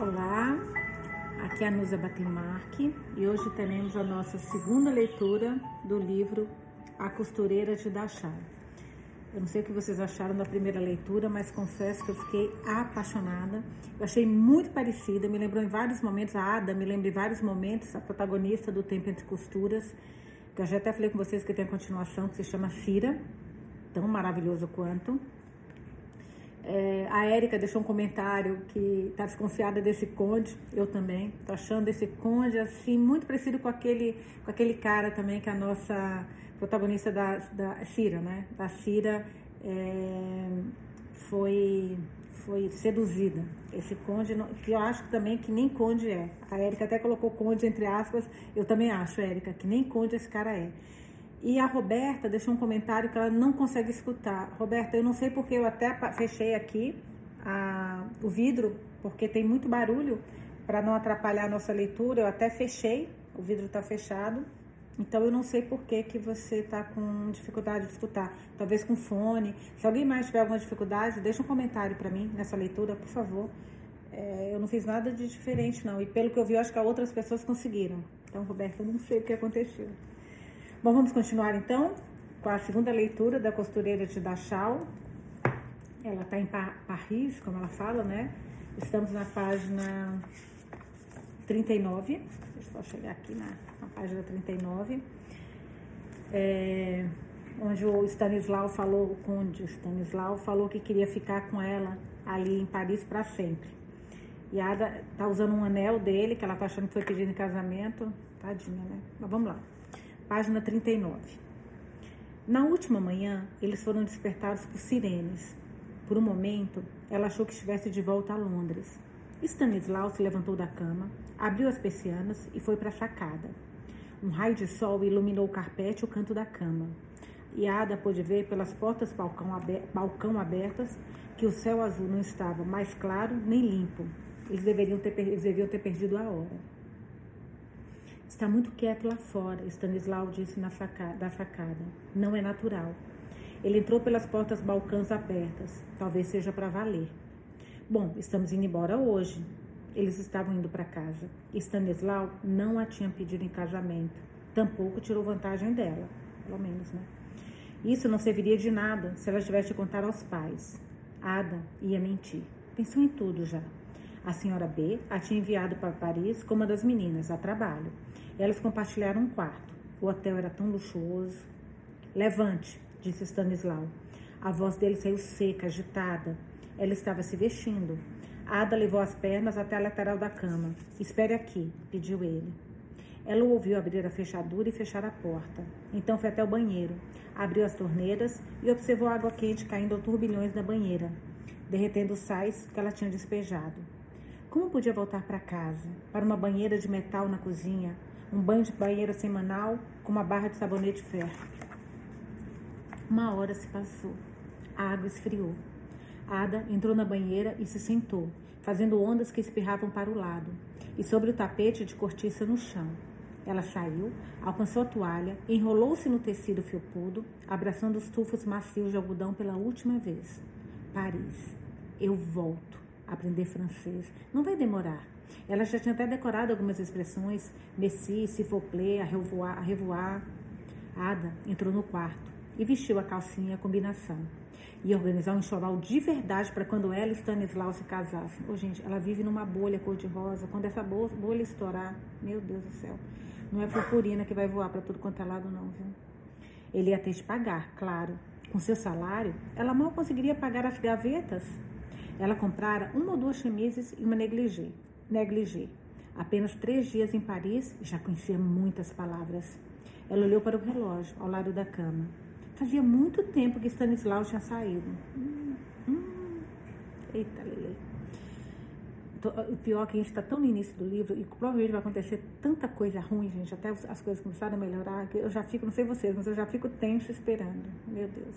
Olá, aqui é a Nusa Batemarque e hoje teremos a nossa segunda leitura do livro A Costureira de Dachau. Eu não sei o que vocês acharam da primeira leitura, mas confesso que eu fiquei apaixonada. Eu achei muito parecida, me lembrou em vários momentos, a Ada me lembra em vários momentos, a protagonista do Tempo Entre Costuras, que eu já até falei com vocês que tem a continuação, que se chama Cira, tão maravilhoso quanto. É, a Érica deixou um comentário que está desconfiada desse conde, eu também. Estou achando esse conde assim, muito parecido com aquele, com aquele cara também que é a nossa protagonista da, da Cira, né? Da Cira é, foi, foi seduzida. Esse conde, que eu acho também que nem conde é. A Érica até colocou conde entre aspas, eu também acho, Érica, que nem conde esse cara é. E a Roberta deixou um comentário que ela não consegue escutar. Roberta, eu não sei porque eu até fechei aqui a, o vidro, porque tem muito barulho, para não atrapalhar a nossa leitura. Eu até fechei, o vidro está fechado. Então eu não sei por que, que você está com dificuldade de escutar. Talvez com fone. Se alguém mais tiver alguma dificuldade, deixa um comentário para mim nessa leitura, por favor. É, eu não fiz nada de diferente, não. E pelo que eu vi, eu acho que outras pessoas conseguiram. Então, Roberta, eu não sei o que aconteceu. Bom, vamos continuar então com a segunda leitura da costureira de Dachau. Ela está em Paris, como ela fala, né? Estamos na página 39. Deixa eu só chegar aqui na, na página 39. É, onde o Stanislau falou, o conde Stanislau falou que queria ficar com ela ali em Paris para sempre. E a Ada tá usando um anel dele, que ela tá achando que foi pedido em casamento. Tadinha, né? Mas vamos lá página 39. Na última manhã, eles foram despertados por sirenes. Por um momento, ela achou que estivesse de volta a Londres. Stanislau se levantou da cama, abriu as persianas e foi para a sacada. Um raio de sol iluminou o carpete e o canto da cama. E Ada pôde ver pelas portas balcão, aber balcão abertas que o céu azul não estava mais claro nem limpo. Eles, deveriam ter, eles deviam ter perdido a hora. Está muito quieto lá fora, Stanislau disse na da facada. Não é natural. Ele entrou pelas portas balcãs abertas. Talvez seja para valer. Bom, estamos indo embora hoje. Eles estavam indo para casa. Stanislau não a tinha pedido em casamento. Tampouco tirou vantagem dela. Pelo menos, né? Isso não serviria de nada se ela tivesse de contar aos pais. Ada ia mentir. Pensou em tudo já. A senhora B a tinha enviado para Paris com uma das meninas a trabalho. Elas compartilharam um quarto. O hotel era tão luxuoso. Levante, disse Stanislau. A voz dele saiu seca, agitada. Ela estava se vestindo. Ada levou as pernas até a lateral da cama. Espere aqui, pediu ele. Ela o ouviu abrir a fechadura e fechar a porta. Então foi até o banheiro, abriu as torneiras e observou a água quente caindo a turbilhões na banheira, derretendo os sais que ela tinha despejado. Como podia voltar para casa, para uma banheira de metal na cozinha, um banho de banheiro semanal com uma barra de sabonete ferro. Uma hora se passou. A água esfriou. Ada entrou na banheira e se sentou, fazendo ondas que espirravam para o lado, e sobre o tapete de cortiça no chão. Ela saiu, alcançou a toalha, enrolou-se no tecido felpudo, abraçando os tufos macios de algodão pela última vez. Paris. Eu volto aprender francês. Não vai demorar. Ela já tinha até decorado algumas expressões, Messi, Sifopler, a revoar, a revoar. Ada entrou no quarto e vestiu a calcinha a combinação. Ia organizar um enxoval de verdade para quando ela e Stanislau se casassem. Ô, gente, ela vive numa bolha cor-de-rosa. Quando essa bolha estourar, meu Deus do céu, não é purpurina que vai voar para tudo quanto é lado, não, viu? Ele ia ter de pagar, claro. Com seu salário, ela mal conseguiria pagar as gavetas. Ela comprara uma ou duas chemises e uma negligée negligé. Apenas três dias em Paris já conhecia muitas palavras. Ela olhou para o relógio ao lado da cama. Fazia muito tempo que Stanislau tinha saído. Hum, hum. Eita, Lele. O pior é que a gente está tão no início do livro e provavelmente vai acontecer tanta coisa ruim, gente, até as coisas começarem a melhorar, que eu já fico, não sei vocês, mas eu já fico tenso esperando. Meu Deus.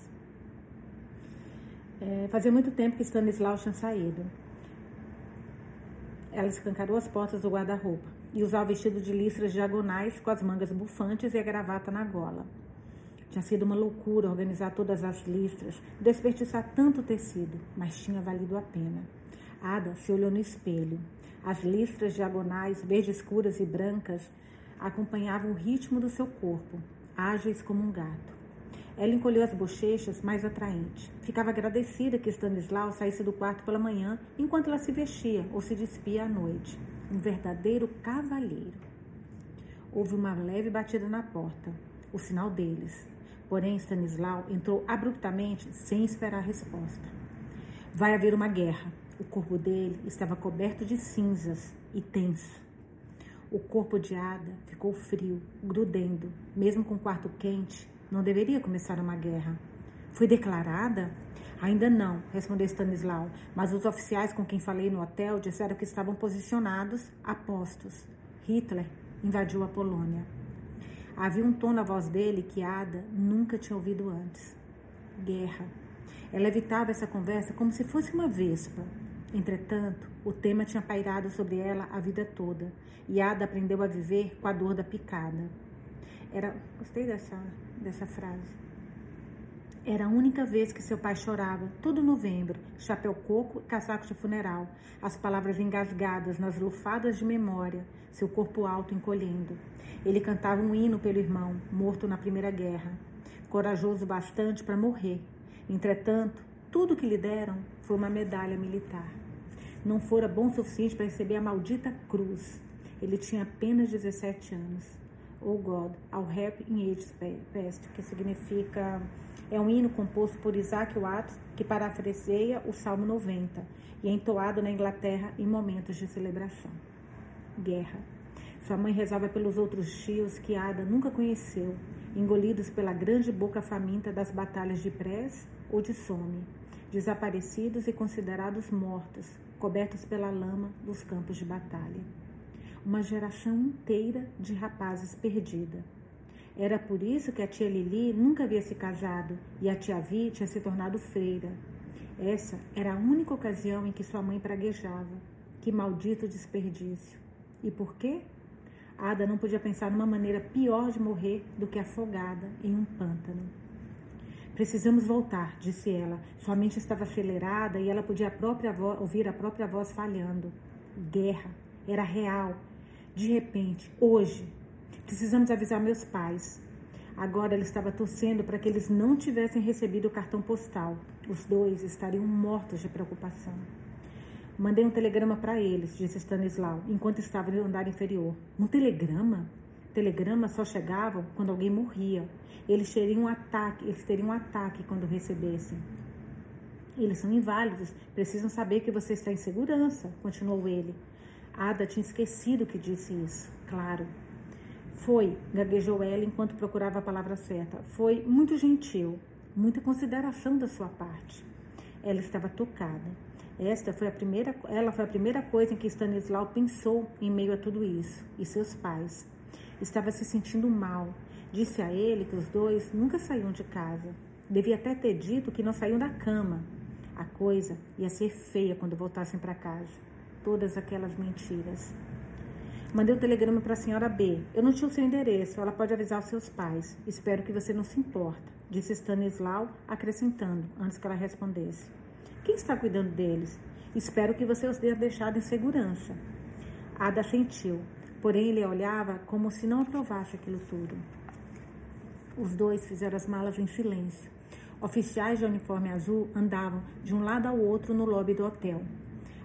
É, fazia muito tempo que Stanislau tinha saído. Ela escancarou as portas do guarda-roupa e usava vestido de listras diagonais com as mangas bufantes e a gravata na gola. Tinha sido uma loucura organizar todas as listras, desperdiçar tanto tecido, mas tinha valido a pena. Ada se olhou no espelho. As listras diagonais, verde escuras e brancas, acompanhavam o ritmo do seu corpo, ágeis como um gato. Ela encolheu as bochechas, mais atraente. Ficava agradecida que Stanislau saísse do quarto pela manhã, enquanto ela se vestia ou se despia à noite. Um verdadeiro cavalheiro. Houve uma leve batida na porta, o sinal deles. Porém, Stanislau entrou abruptamente, sem esperar resposta. Vai haver uma guerra. O corpo dele estava coberto de cinzas e tenso. O corpo de Ada ficou frio, grudendo. Mesmo com o quarto quente, não deveria começar uma guerra. Foi declarada? Ainda não, respondeu Stanislau, mas os oficiais com quem falei no hotel disseram que estavam posicionados a postos. Hitler invadiu a Polônia. Havia um tom na voz dele que Ada nunca tinha ouvido antes. Guerra. Ela evitava essa conversa como se fosse uma vespa. Entretanto, o tema tinha pairado sobre ela a vida toda, e Ada aprendeu a viver com a dor da picada. Era, gostei dessa, dessa frase. Era a única vez que seu pai chorava, todo novembro, chapéu coco e casaco de funeral, as palavras engasgadas nas lufadas de memória, seu corpo alto encolhendo. Ele cantava um hino pelo irmão, morto na Primeira Guerra, corajoso bastante para morrer. Entretanto, tudo que lhe deram foi uma medalha militar não fora bom o suficiente para receber a maldita cruz. Ele tinha apenas 17 anos. Oh God, I'll help in age past, que significa é um hino composto por Isaac Watts que parafraseia o Salmo 90 e é entoado na Inglaterra em momentos de celebração. Guerra. Sua mãe rezava pelos outros tios que Ada nunca conheceu, engolidos pela grande boca faminta das batalhas de Prés ou de Somme, desaparecidos e considerados mortos, cobertos pela lama dos campos de batalha. Uma geração inteira de rapazes perdida. Era por isso que a tia Lili nunca havia se casado e a tia Vi tinha se tornado freira. Essa era a única ocasião em que sua mãe praguejava. Que maldito desperdício! E por quê? Ada não podia pensar numa maneira pior de morrer do que afogada em um pântano. Precisamos voltar, disse ela. Sua mente estava acelerada e ela podia a própria ouvir a própria voz falhando. Guerra. Era real. De repente, hoje, precisamos avisar meus pais. Agora ela estava torcendo para que eles não tivessem recebido o cartão postal. Os dois estariam mortos de preocupação. Mandei um telegrama para eles, disse Stanislau, enquanto estava no andar inferior. Um telegrama? Telegramas só chegavam quando alguém morria. Eles teriam um ataque, eles teriam um ataque quando recebessem. Eles são inválidos, precisam saber que você está em segurança, continuou ele. Ada tinha esquecido que disse isso, claro. Foi, gaguejou ela enquanto procurava a palavra certa. Foi muito gentil, muita consideração da sua parte. Ela estava tocada. Esta foi a primeira, ela foi a primeira coisa em que Stanislau pensou em meio a tudo isso, e seus pais estava se sentindo mal. Disse a ele que os dois nunca saíam de casa. Devia até ter dito que não saíam da cama. A coisa ia ser feia quando voltassem para casa. Todas aquelas mentiras. Mandei o um telegrama para a senhora B. Eu não tinha o seu endereço. Ela pode avisar os seus pais. Espero que você não se importa, disse Stanislau, acrescentando, antes que ela respondesse. Quem está cuidando deles? Espero que você os tenha deixado em segurança. Ada sentiu. Porém, ele olhava como se não aprovasse aquilo tudo. Os dois fizeram as malas em silêncio. Oficiais de uniforme azul andavam de um lado ao outro no lobby do hotel.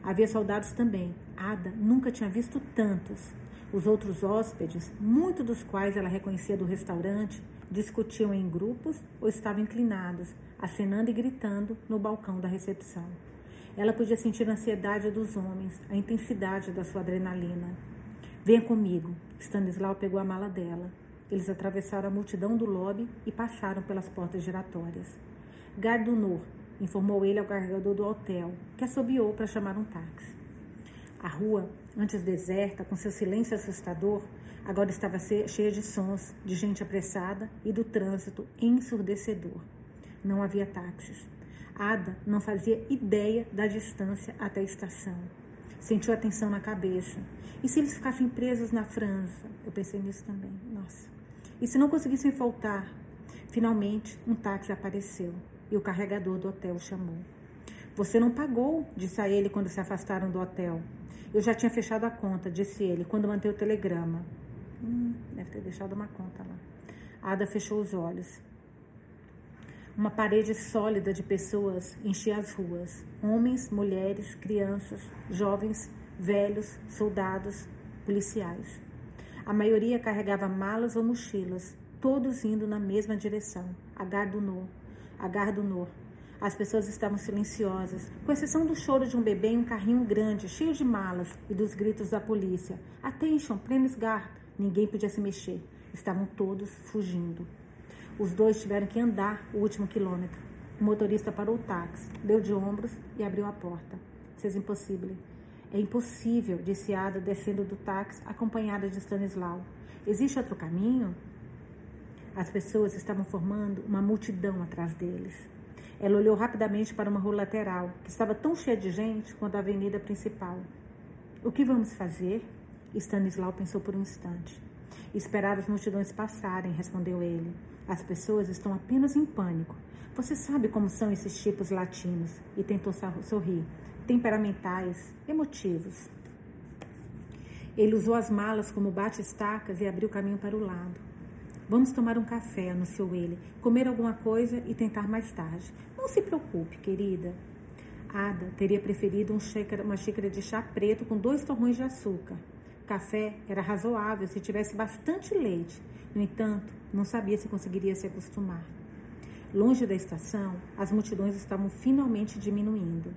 Havia soldados também. Ada nunca tinha visto tantos. Os outros hóspedes, muitos dos quais ela reconhecia do restaurante, discutiam em grupos ou estavam inclinados, acenando e gritando no balcão da recepção. Ela podia sentir a ansiedade dos homens, a intensidade da sua adrenalina. Venha comigo. Stanislau pegou a mala dela. Eles atravessaram a multidão do lobby e passaram pelas portas giratórias. Gardunor, informou ele ao carregador do hotel, que assobiou para chamar um táxi. A rua, antes deserta, com seu silêncio assustador, agora estava cheia de sons, de gente apressada e do trânsito ensurdecedor. Não havia táxis. Ada não fazia ideia da distância até a estação. Sentiu a tensão na cabeça. E se eles ficassem presos na França? Eu pensei nisso também. Nossa. E se não conseguissem voltar? Finalmente, um táxi apareceu e o carregador do hotel o chamou. Você não pagou, disse a ele quando se afastaram do hotel. Eu já tinha fechado a conta, disse ele, quando manteve o telegrama. Hum, deve ter deixado uma conta lá. Ada fechou os olhos. Uma parede sólida de pessoas enchia as ruas: homens, mulheres, crianças, jovens, velhos, soldados, policiais. A maioria carregava malas ou mochilas, todos indo na mesma direção, a Gare Nord. A Gare du Nord. As pessoas estavam silenciosas, com exceção do choro de um bebê em um carrinho grande, cheio de malas, e dos gritos da polícia. Attention, Gare! Ninguém podia se mexer. Estavam todos fugindo. Os dois tiveram que andar o último quilômetro. O motorista parou o táxi, deu de ombros e abriu a porta. C'est impossível. É impossível, disse Ada, descendo do táxi, acompanhada de Stanislau. Existe outro caminho? As pessoas estavam formando uma multidão atrás deles. Ela olhou rapidamente para uma rua lateral, que estava tão cheia de gente quanto a avenida principal. O que vamos fazer? Stanislau pensou por um instante. Esperar as multidões passarem, respondeu ele. As pessoas estão apenas em pânico. Você sabe como são esses tipos latinos. E tentou sorrir. Temperamentais, emotivos. Ele usou as malas como bate-estacas e abriu caminho para o lado. Vamos tomar um café, anunciou ele. Comer alguma coisa e tentar mais tarde. Não se preocupe, querida. Ada teria preferido um xícara, uma xícara de chá preto com dois torrões de açúcar. Café era razoável se tivesse bastante leite. No entanto, não sabia se conseguiria se acostumar. Longe da estação, as multidões estavam finalmente diminuindo.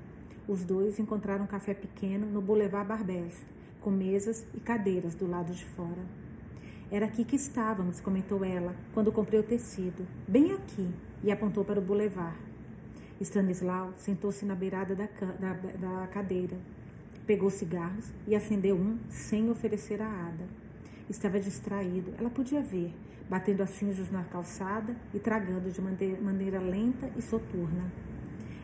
Os dois encontraram um café pequeno no Boulevard Barbès, com mesas e cadeiras do lado de fora. Era aqui que estávamos, comentou ela, quando comprei o tecido. Bem aqui, e apontou para o boulevard. Stanislau sentou-se na beirada da, da, da cadeira. Pegou cigarros e acendeu um sem oferecer a Ada. Estava distraído, ela podia ver, batendo as cinzas na calçada e tragando de maneira lenta e soturna.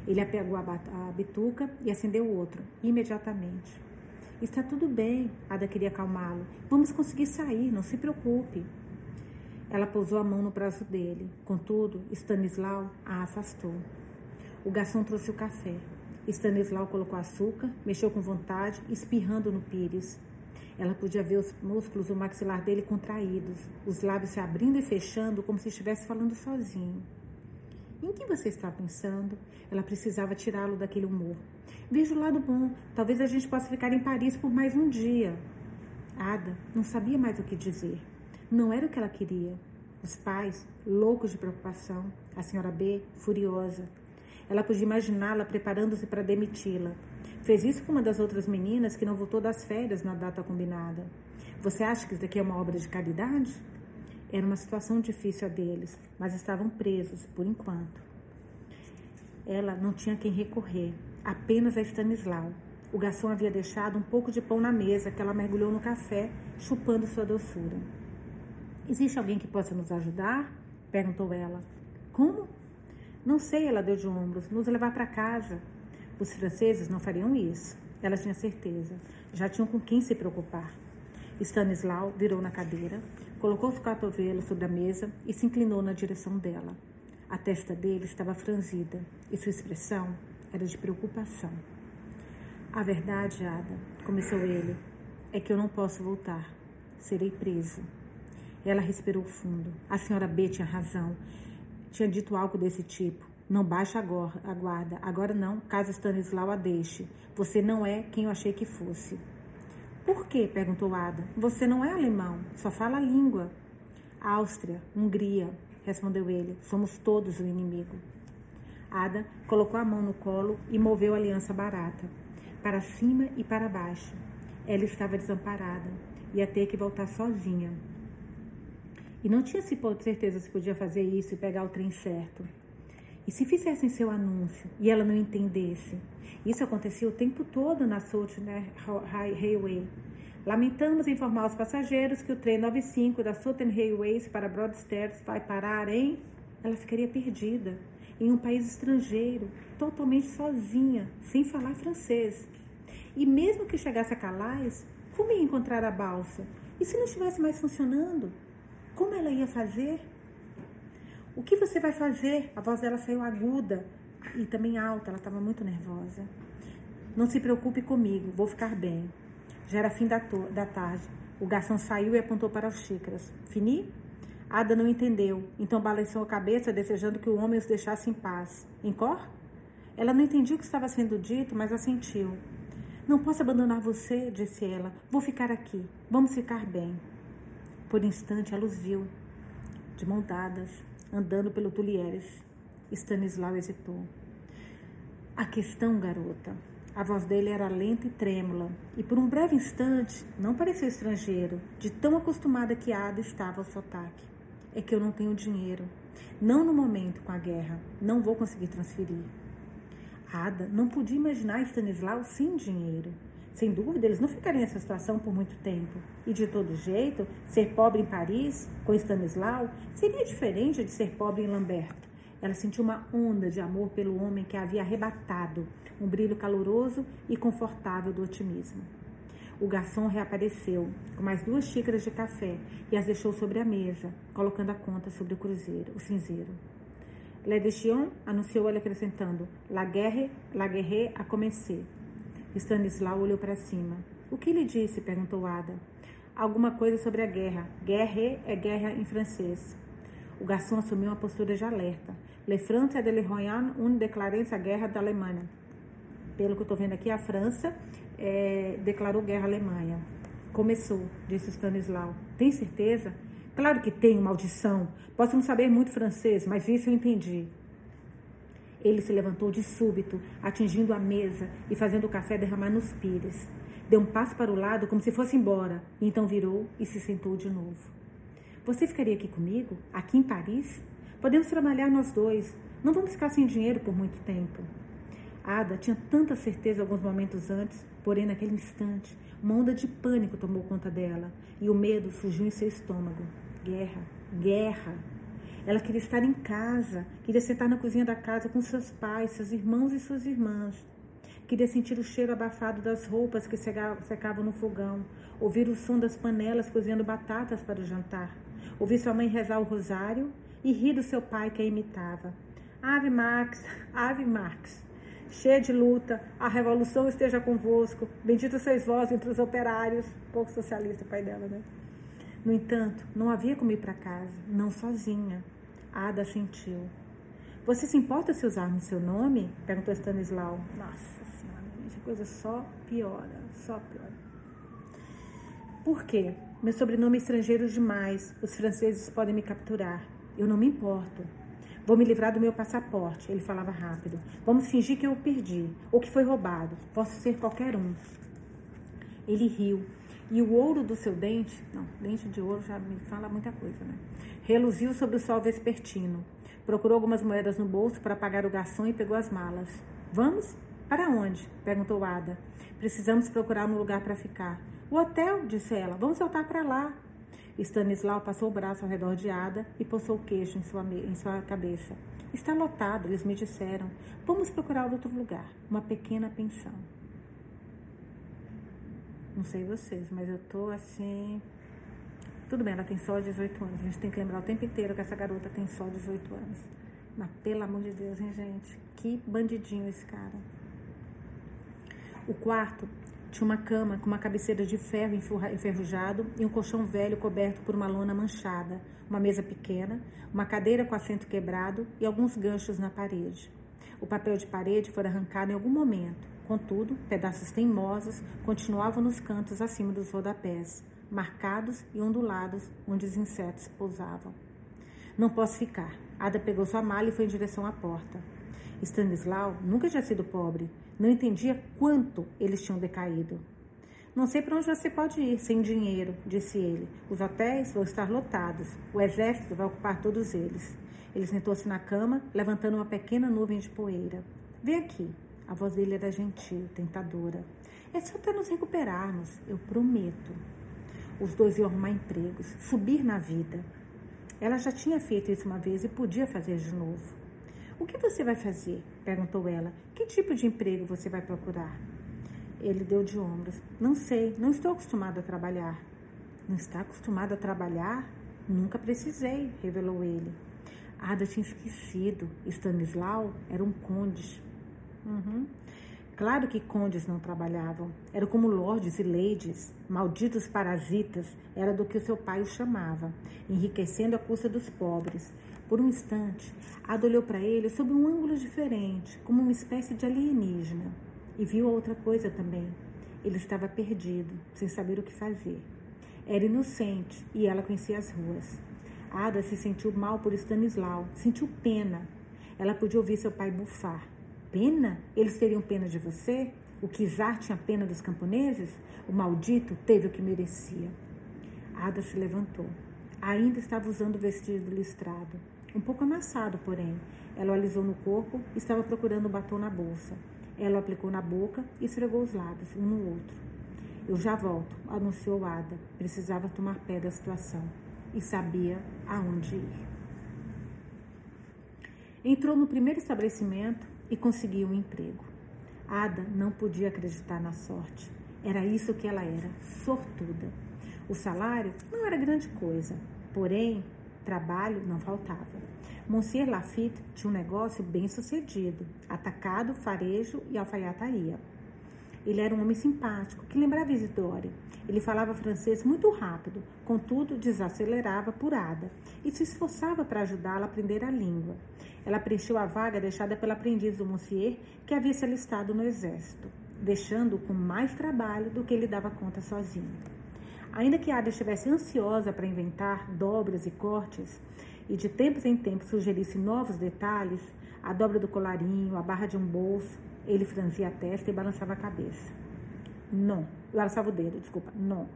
Ele apegou a, a bituca e acendeu outro, imediatamente. Está tudo bem, Ada queria acalmá-lo. Vamos conseguir sair, não se preocupe. Ela pousou a mão no braço dele. Contudo, Stanislau a afastou. O garçom trouxe o café. Stanislau colocou açúcar, mexeu com vontade, espirrando no pires. Ela podia ver os músculos do maxilar dele contraídos, os lábios se abrindo e fechando como se estivesse falando sozinho. Em que você está pensando? Ela precisava tirá-lo daquele humor. Veja o lado bom. Talvez a gente possa ficar em Paris por mais um dia. Ada não sabia mais o que dizer. Não era o que ela queria. Os pais, loucos de preocupação. A senhora B, furiosa. Ela podia imaginá-la preparando-se para demiti-la. Fez isso com uma das outras meninas que não voltou das férias na data combinada. Você acha que isso daqui é uma obra de caridade? Era uma situação difícil a deles, mas estavam presos por enquanto. Ela não tinha quem recorrer, apenas a Stanislau. O garçom havia deixado um pouco de pão na mesa que ela mergulhou no café, chupando sua doçura. Existe alguém que possa nos ajudar? perguntou ela. Como? Não sei, ela deu de ombros. Nos levar para casa. Os franceses não fariam isso. Ela tinha certeza. Já tinham com quem se preocupar. Stanislau virou na cadeira, colocou os cotovelos sobre a mesa e se inclinou na direção dela. A testa dele estava franzida e sua expressão era de preocupação. A verdade, Ada, começou ele, é que eu não posso voltar. Serei preso. Ela respirou fundo. A senhora B tinha razão. Tinha dito algo desse tipo. Não baixe agora, a guarda. Agora não, caso Stanislau a deixe. Você não é quem eu achei que fosse. Por quê? perguntou Ada. Você não é alemão, só fala a língua. Áustria, Hungria, respondeu ele. Somos todos o inimigo. Ada colocou a mão no colo e moveu a aliança barata, para cima e para baixo. Ela estava desamparada, ia ter que voltar sozinha. E não tinha certeza se podia fazer isso e pegar o trem certo. E se fizessem seu anúncio e ela não entendesse? Isso acontecia o tempo todo na Southern Railway. Lamentamos informar aos passageiros que o trem 95 da Southern Railways para Broadstairs vai parar em... Ela ficaria perdida, em um país estrangeiro, totalmente sozinha, sem falar francês. E mesmo que chegasse a Calais, como ia encontrar a balsa? E se não estivesse mais funcionando? Como ela ia fazer? O que você vai fazer? A voz dela saiu aguda. e também alta, ela estava muito nervosa. Não se preocupe comigo, vou ficar bem. Já era fim da, da tarde. O garçom saiu e apontou para as xícaras. Fini? Ada não entendeu, então balançou a cabeça, desejando que o homem os deixasse em paz. Encor? Ela não entendia o que estava sendo dito, mas assentiu. Não posso abandonar você, disse ela. Vou ficar aqui. Vamos ficar bem. Por instante, ela os viu, de mão dadas, andando pelo Tulieres. Stanislau hesitou. A questão, garota. A voz dele era lenta e trêmula, e por um breve instante não pareceu estrangeiro, de tão acostumada que Ada estava ao sotaque. É que eu não tenho dinheiro. Não no momento com a guerra. Não vou conseguir transferir. Ada não podia imaginar Stanislau sem dinheiro. Sem dúvida, eles não ficariam nessa situação por muito tempo. E de todo jeito, ser pobre em Paris, com Stanislau, seria diferente de ser pobre em Lamberto. Ela sentiu uma onda de amor pelo homem que a havia arrebatado, um brilho caloroso e confortável do otimismo. O garçom reapareceu com mais duas xícaras de café e as deixou sobre a mesa, colocando a conta sobre o cruzeiro, o cinzeiro. L'Edition, anunciou ele acrescentando, La guerre, la guerre a commencer. Stanislau olhou para cima. O que ele disse? perguntou Ada. Alguma coisa sobre a guerra. Guerre é guerra em francês. O garçom assumiu uma postura de alerta. Le France de l'Iroyan une déclarance guerra da Alemanha. Pelo que eu estou vendo aqui, a França é, declarou guerra à Alemanha. Começou, disse Stanislau. Tem certeza? Claro que tenho, maldição. Posso não saber muito francês, mas isso eu entendi. Ele se levantou de súbito, atingindo a mesa e fazendo o café derramar nos pires. Deu um passo para o lado como se fosse embora, e então virou e se sentou de novo. Você ficaria aqui comigo? Aqui em Paris? Podemos trabalhar nós dois. Não vamos ficar sem dinheiro por muito tempo. Ada tinha tanta certeza alguns momentos antes, porém naquele instante, uma onda de pânico tomou conta dela e o medo surgiu em seu estômago. Guerra, guerra. Ela queria estar em casa, queria sentar na cozinha da casa com seus pais, seus irmãos e suas irmãs. Queria sentir o cheiro abafado das roupas que secavam no fogão, ouvir o som das panelas cozinhando batatas para o jantar, ouvir sua mãe rezar o rosário e rir do seu pai que a imitava. Ave Max, Ave Max. Cheia de luta, a revolução esteja convosco. Bendito sois vós entre os operários. Pouco socialista, pai dela, né? No entanto, não havia como ir para casa, não sozinha. Ada sentiu. Você se importa se usarmos seu nome? Perguntou Stanislau. Nossa senhora, gente, a coisa só piora, só piora. Por quê? Meu sobrenome é estrangeiro demais. Os franceses podem me capturar. Eu não me importo. Vou me livrar do meu passaporte. Ele falava rápido. Vamos fingir que eu o perdi ou que foi roubado. Posso ser qualquer um. Ele riu e o ouro do seu dente, não, dente de ouro já me fala muita coisa, né? Reluziu sobre o sol vespertino. Procurou algumas moedas no bolso para pagar o garçom e pegou as malas. Vamos? Para onde? perguntou Ada. Precisamos procurar um lugar para ficar. O hotel, disse ela. Vamos voltar para lá. Stanislau passou o braço ao redor de Ada e pousou o queixo em sua, em sua cabeça. Está lotado, eles me disseram. Vamos procurar outro lugar, uma pequena pensão. Não sei vocês, mas eu tô assim. Tudo bem, ela tem só 18 anos. A gente tem que lembrar o tempo inteiro que essa garota tem só 18 anos. Mas pelo amor de Deus, hein, gente? Que bandidinho esse cara. O quarto tinha uma cama com uma cabeceira de ferro enferrujado e um colchão velho coberto por uma lona manchada, uma mesa pequena, uma cadeira com assento quebrado e alguns ganchos na parede. O papel de parede foi arrancado em algum momento Contudo, pedaços teimosos continuavam nos cantos acima dos rodapés, marcados e ondulados onde os insetos pousavam. Não posso ficar. Ada pegou sua mala e foi em direção à porta. Stanislau nunca tinha sido pobre. Não entendia quanto eles tinham decaído. Não sei para onde você pode ir sem dinheiro, disse ele. Os hotéis vão estar lotados. O exército vai ocupar todos eles. Ele sentou-se na cama, levantando uma pequena nuvem de poeira. Vem aqui. A voz dele era gentil, tentadora. É só para nos recuperarmos, eu prometo. Os dois iam arrumar empregos, subir na vida. Ela já tinha feito isso uma vez e podia fazer de novo. O que você vai fazer? perguntou ela. Que tipo de emprego você vai procurar? Ele deu de ombros. Não sei, não estou acostumado a trabalhar. Não está acostumado a trabalhar? Nunca precisei, revelou ele. Ada tinha esquecido. Stanislau era um conde. Uhum. Claro que condes não trabalhavam. Eram como lordes e ladies, malditos parasitas, era do que o seu pai os chamava, enriquecendo a custa dos pobres. Por um instante, Ada olhou para ele sob um ângulo diferente, como uma espécie de alienígena, e viu outra coisa também. Ele estava perdido, sem saber o que fazer. Era inocente e ela conhecia as ruas. Ada se sentiu mal por Stanislau, sentiu pena. Ela podia ouvir seu pai bufar. Pena? Eles teriam pena de você? O Kizar tinha pena dos camponeses? O maldito teve o que merecia. Ada se levantou. Ainda estava usando o vestido listrado. Um pouco amassado, porém. Ela o alisou no corpo e estava procurando o um batom na bolsa. Ela o aplicou na boca e esfregou os lábios, um no outro. Eu já volto, anunciou Ada. Precisava tomar pé da situação e sabia aonde ir. Entrou no primeiro estabelecimento e conseguiu um emprego. Ada não podia acreditar na sorte. Era isso que ela era, sortuda. O salário não era grande coisa, porém, trabalho não faltava. Monsieur Lafitte tinha um negócio bem sucedido: atacado, farejo e alfaiataria. Ele era um homem simpático, que lembrava Isidore. Ele falava francês muito rápido, contudo desacelerava por Ada e se esforçava para ajudá-la a aprender a língua. Ela preencheu a vaga deixada pela aprendiz do Monsieur, que havia se alistado no exército, deixando-o com mais trabalho do que ele dava conta sozinho. Ainda que Ada estivesse ansiosa para inventar dobras e cortes, e de tempos em tempos sugerisse novos detalhes, a dobra do colarinho, a barra de um bolso, ele franzia a testa e balançava a cabeça. Não, balançava o dedo, desculpa, não.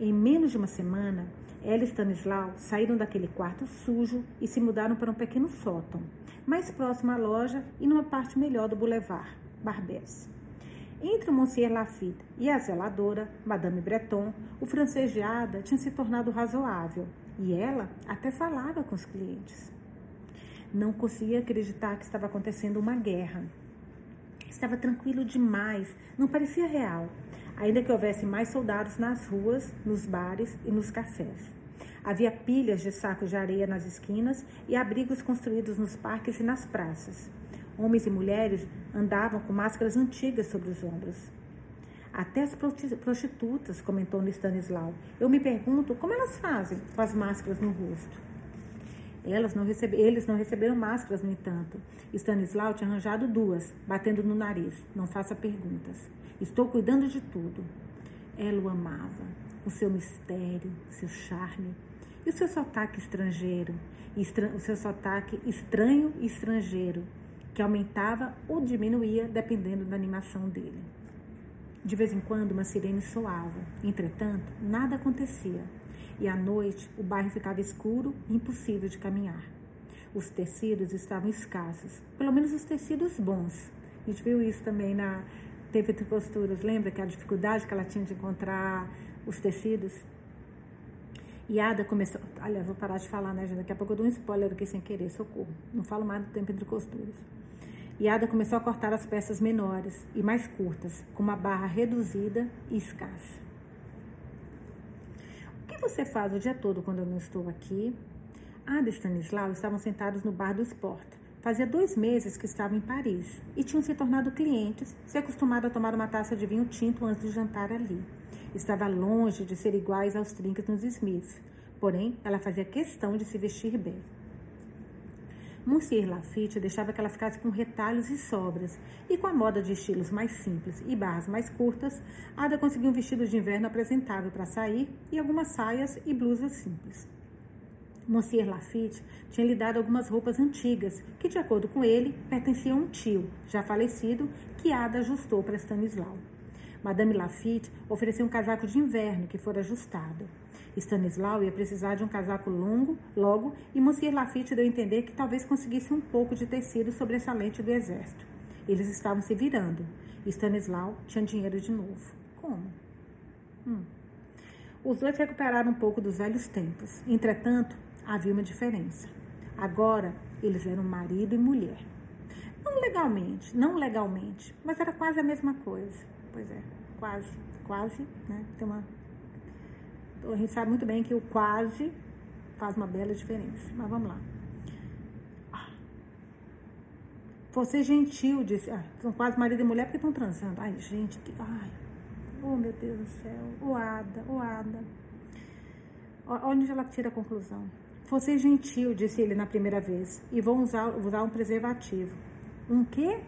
Em menos de uma semana, ela e Stanislau saíram daquele quarto sujo e se mudaram para um pequeno sótão, mais próximo à loja e numa parte melhor do boulevard, Barbès. Entre o Monsieur Lafitte e a zeladora, Madame Breton, o francês de Ada tinha se tornado razoável e ela até falava com os clientes. Não conseguia acreditar que estava acontecendo uma guerra. Estava tranquilo demais, não parecia real ainda que houvesse mais soldados nas ruas, nos bares e nos cafés. Havia pilhas de sacos de areia nas esquinas e abrigos construídos nos parques e nas praças. Homens e mulheres andavam com máscaras antigas sobre os ombros. Até as prostitutas, comentou Stanislau. Eu me pergunto como elas fazem com as máscaras no rosto. Elas não recebe, eles não receberam máscaras, no entanto. Stanislau tinha arranjado duas, batendo no nariz. Não faça perguntas. Estou cuidando de tudo. Ela o amava, o seu mistério, seu charme e o seu sotaque estrangeiro, o seu sotaque estranho e estrangeiro, que aumentava ou diminuía dependendo da animação dele. De vez em quando uma sirene soava, entretanto, nada acontecia, e à noite o bairro ficava escuro e impossível de caminhar. Os tecidos estavam escassos, pelo menos os tecidos bons. A gente viu isso também na, teve costuras, lembra que a dificuldade que ela tinha de encontrar os tecidos? E Ada começou. Olha, vou parar de falar, né, gente? Daqui a pouco eu dou um spoiler aqui sem querer, socorro. Não falo mais do tempo entre costuras. E Ada começou a cortar as peças menores e mais curtas, com uma barra reduzida e escassa. O que você faz o dia todo quando eu não estou aqui? Ada e Stanislau estavam sentados no bar do Sport, Fazia dois meses que estava em Paris e tinham se tornado clientes, se acostumado a tomar uma taça de vinho tinto antes de jantar ali. Estava longe de ser iguais aos trinques nos Smiths, porém ela fazia questão de se vestir bem. Monsieur Lafitte deixava que ela ficasse com retalhos e sobras, e com a moda de estilos mais simples e barras mais curtas, Ada conseguiu um vestido de inverno apresentável para sair e algumas saias e blusas simples. Monsieur Lafitte tinha lhe dado algumas roupas antigas, que, de acordo com ele, pertenciam a um tio, já falecido, que Ada ajustou para Stanislau. Madame Lafitte ofereceu um casaco de inverno que fora ajustado. Stanislau ia precisar de um casaco longo, logo, e Monsieur Lafitte deu a entender que talvez conseguisse um pouco de tecido sobressalente do exército. Eles estavam se virando. Stanislau tinha dinheiro de novo. Como? Hum. Os dois recuperaram um pouco dos velhos tempos. Entretanto, havia uma diferença. Agora eles eram marido e mulher. Não legalmente, não legalmente, mas era quase a mesma coisa. Pois é, quase, quase, né? Tem uma. A gente sabe muito bem que o quase faz uma bela diferença. Mas vamos lá. Você gentil, disse. Ah, são quase marido e mulher porque estão transando. Ai, gente, que. Ai. Oh, meu Deus do céu. O Ada, o Ada. Onde ela tira a conclusão. Você gentil, disse ele na primeira vez, e vou usar, usar um preservativo. Um quê?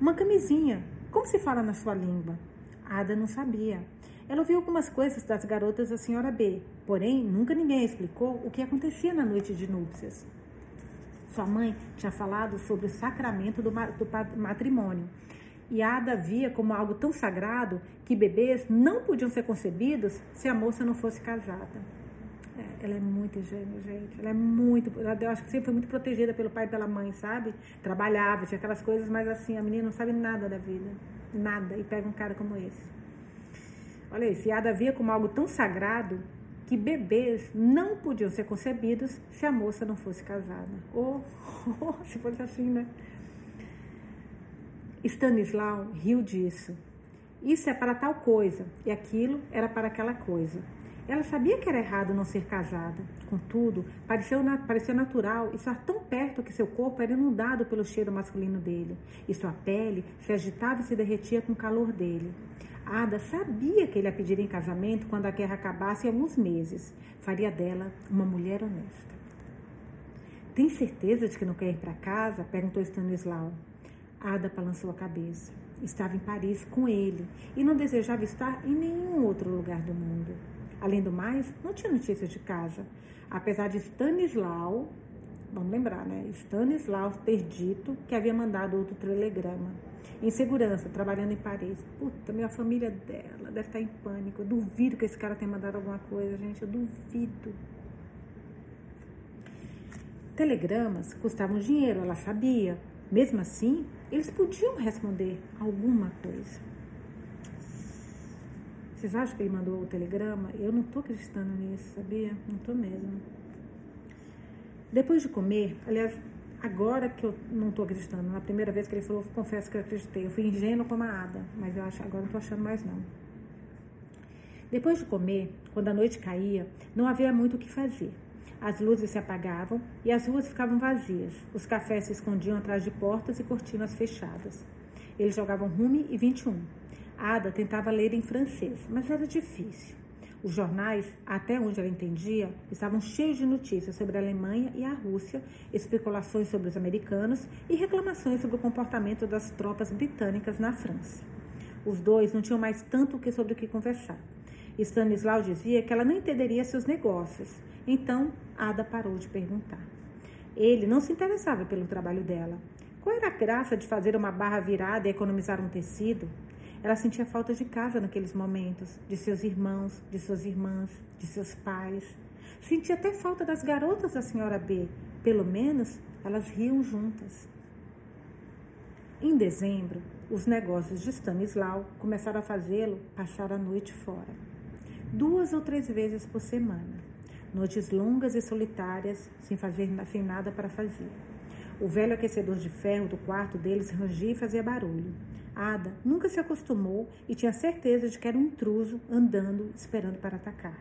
Uma camisinha. Como se fala na sua língua? Ada não sabia. Ela ouviu algumas coisas das garotas da senhora B, porém nunca ninguém explicou o que acontecia na noite de núpcias. Sua mãe tinha falado sobre o sacramento do, do matrimônio. E Ada via como algo tão sagrado que bebês não podiam ser concebidos se a moça não fosse casada. É, ela é muito ingênua, gente. Ela é muito. Ela, eu acho que sempre foi muito protegida pelo pai e pela mãe, sabe? Trabalhava, tinha aquelas coisas, mas assim, a menina não sabe nada da vida. Nada. E pega um cara como esse. Olha isso. E Ada via como algo tão sagrado que bebês não podiam ser concebidos se a moça não fosse casada. Ou, oh, oh, se fosse assim, né? Stanislau riu disso. Isso é para tal coisa e aquilo era para aquela coisa. Ela sabia que era errado não ser casada. Contudo, pareceu, pareceu natural estar tão perto que seu corpo era inundado pelo cheiro masculino dele, e sua pele se agitava e se derretia com o calor dele. Ada sabia que ele a pediria em casamento quando a guerra acabasse em alguns meses. Faria dela uma mulher honesta. Tem certeza de que não quer ir para casa? perguntou Stanislau. Ada balançou a cabeça. Estava em Paris com ele e não desejava estar em nenhum outro lugar do mundo. Além do mais, não tinha notícias de casa. Apesar de Stanislau, vamos lembrar, né? Stanislau ter dito que havia mandado outro telegrama em segurança, trabalhando em Paris. Puta, minha família dela deve estar em pânico. Eu duvido que esse cara tenha mandado alguma coisa, gente. Eu duvido. Telegramas custavam dinheiro, ela sabia. Mesmo assim, eles podiam responder alguma coisa. Vocês acham que ele mandou o telegrama? Eu não tô acreditando nisso, sabia? Não tô mesmo. Depois de comer, aliás, Agora que eu não estou acreditando. Na primeira vez que ele falou, confesso que eu acreditei. Eu fui ingênuo como a Ada, mas eu acho, agora não estou achando mais não. Depois de comer, quando a noite caía, não havia muito o que fazer. As luzes se apagavam e as ruas ficavam vazias. Os cafés se escondiam atrás de portas e cortinas fechadas. Eles jogavam Rume e 21. Ada tentava ler em francês, mas era difícil. Os jornais, até onde ela entendia, estavam cheios de notícias sobre a Alemanha e a Rússia, especulações sobre os americanos e reclamações sobre o comportamento das tropas britânicas na França. Os dois não tinham mais tanto que sobre o que conversar. Stanislau dizia que ela não entenderia seus negócios, então Ada parou de perguntar. Ele não se interessava pelo trabalho dela. Qual era a graça de fazer uma barra virada e economizar um tecido? Ela sentia falta de casa naqueles momentos, de seus irmãos, de suas irmãs, de seus pais. Sentia até falta das garotas da senhora B. Pelo menos elas riam juntas. Em dezembro, os negócios de Stanislau começaram a fazê-lo passar a noite fora. Duas ou três vezes por semana. Noites longas e solitárias, sem fazer sem nada para fazer. O velho aquecedor de ferro do quarto deles rangia e fazia barulho. Ada nunca se acostumou e tinha certeza de que era um intruso andando, esperando para atacar.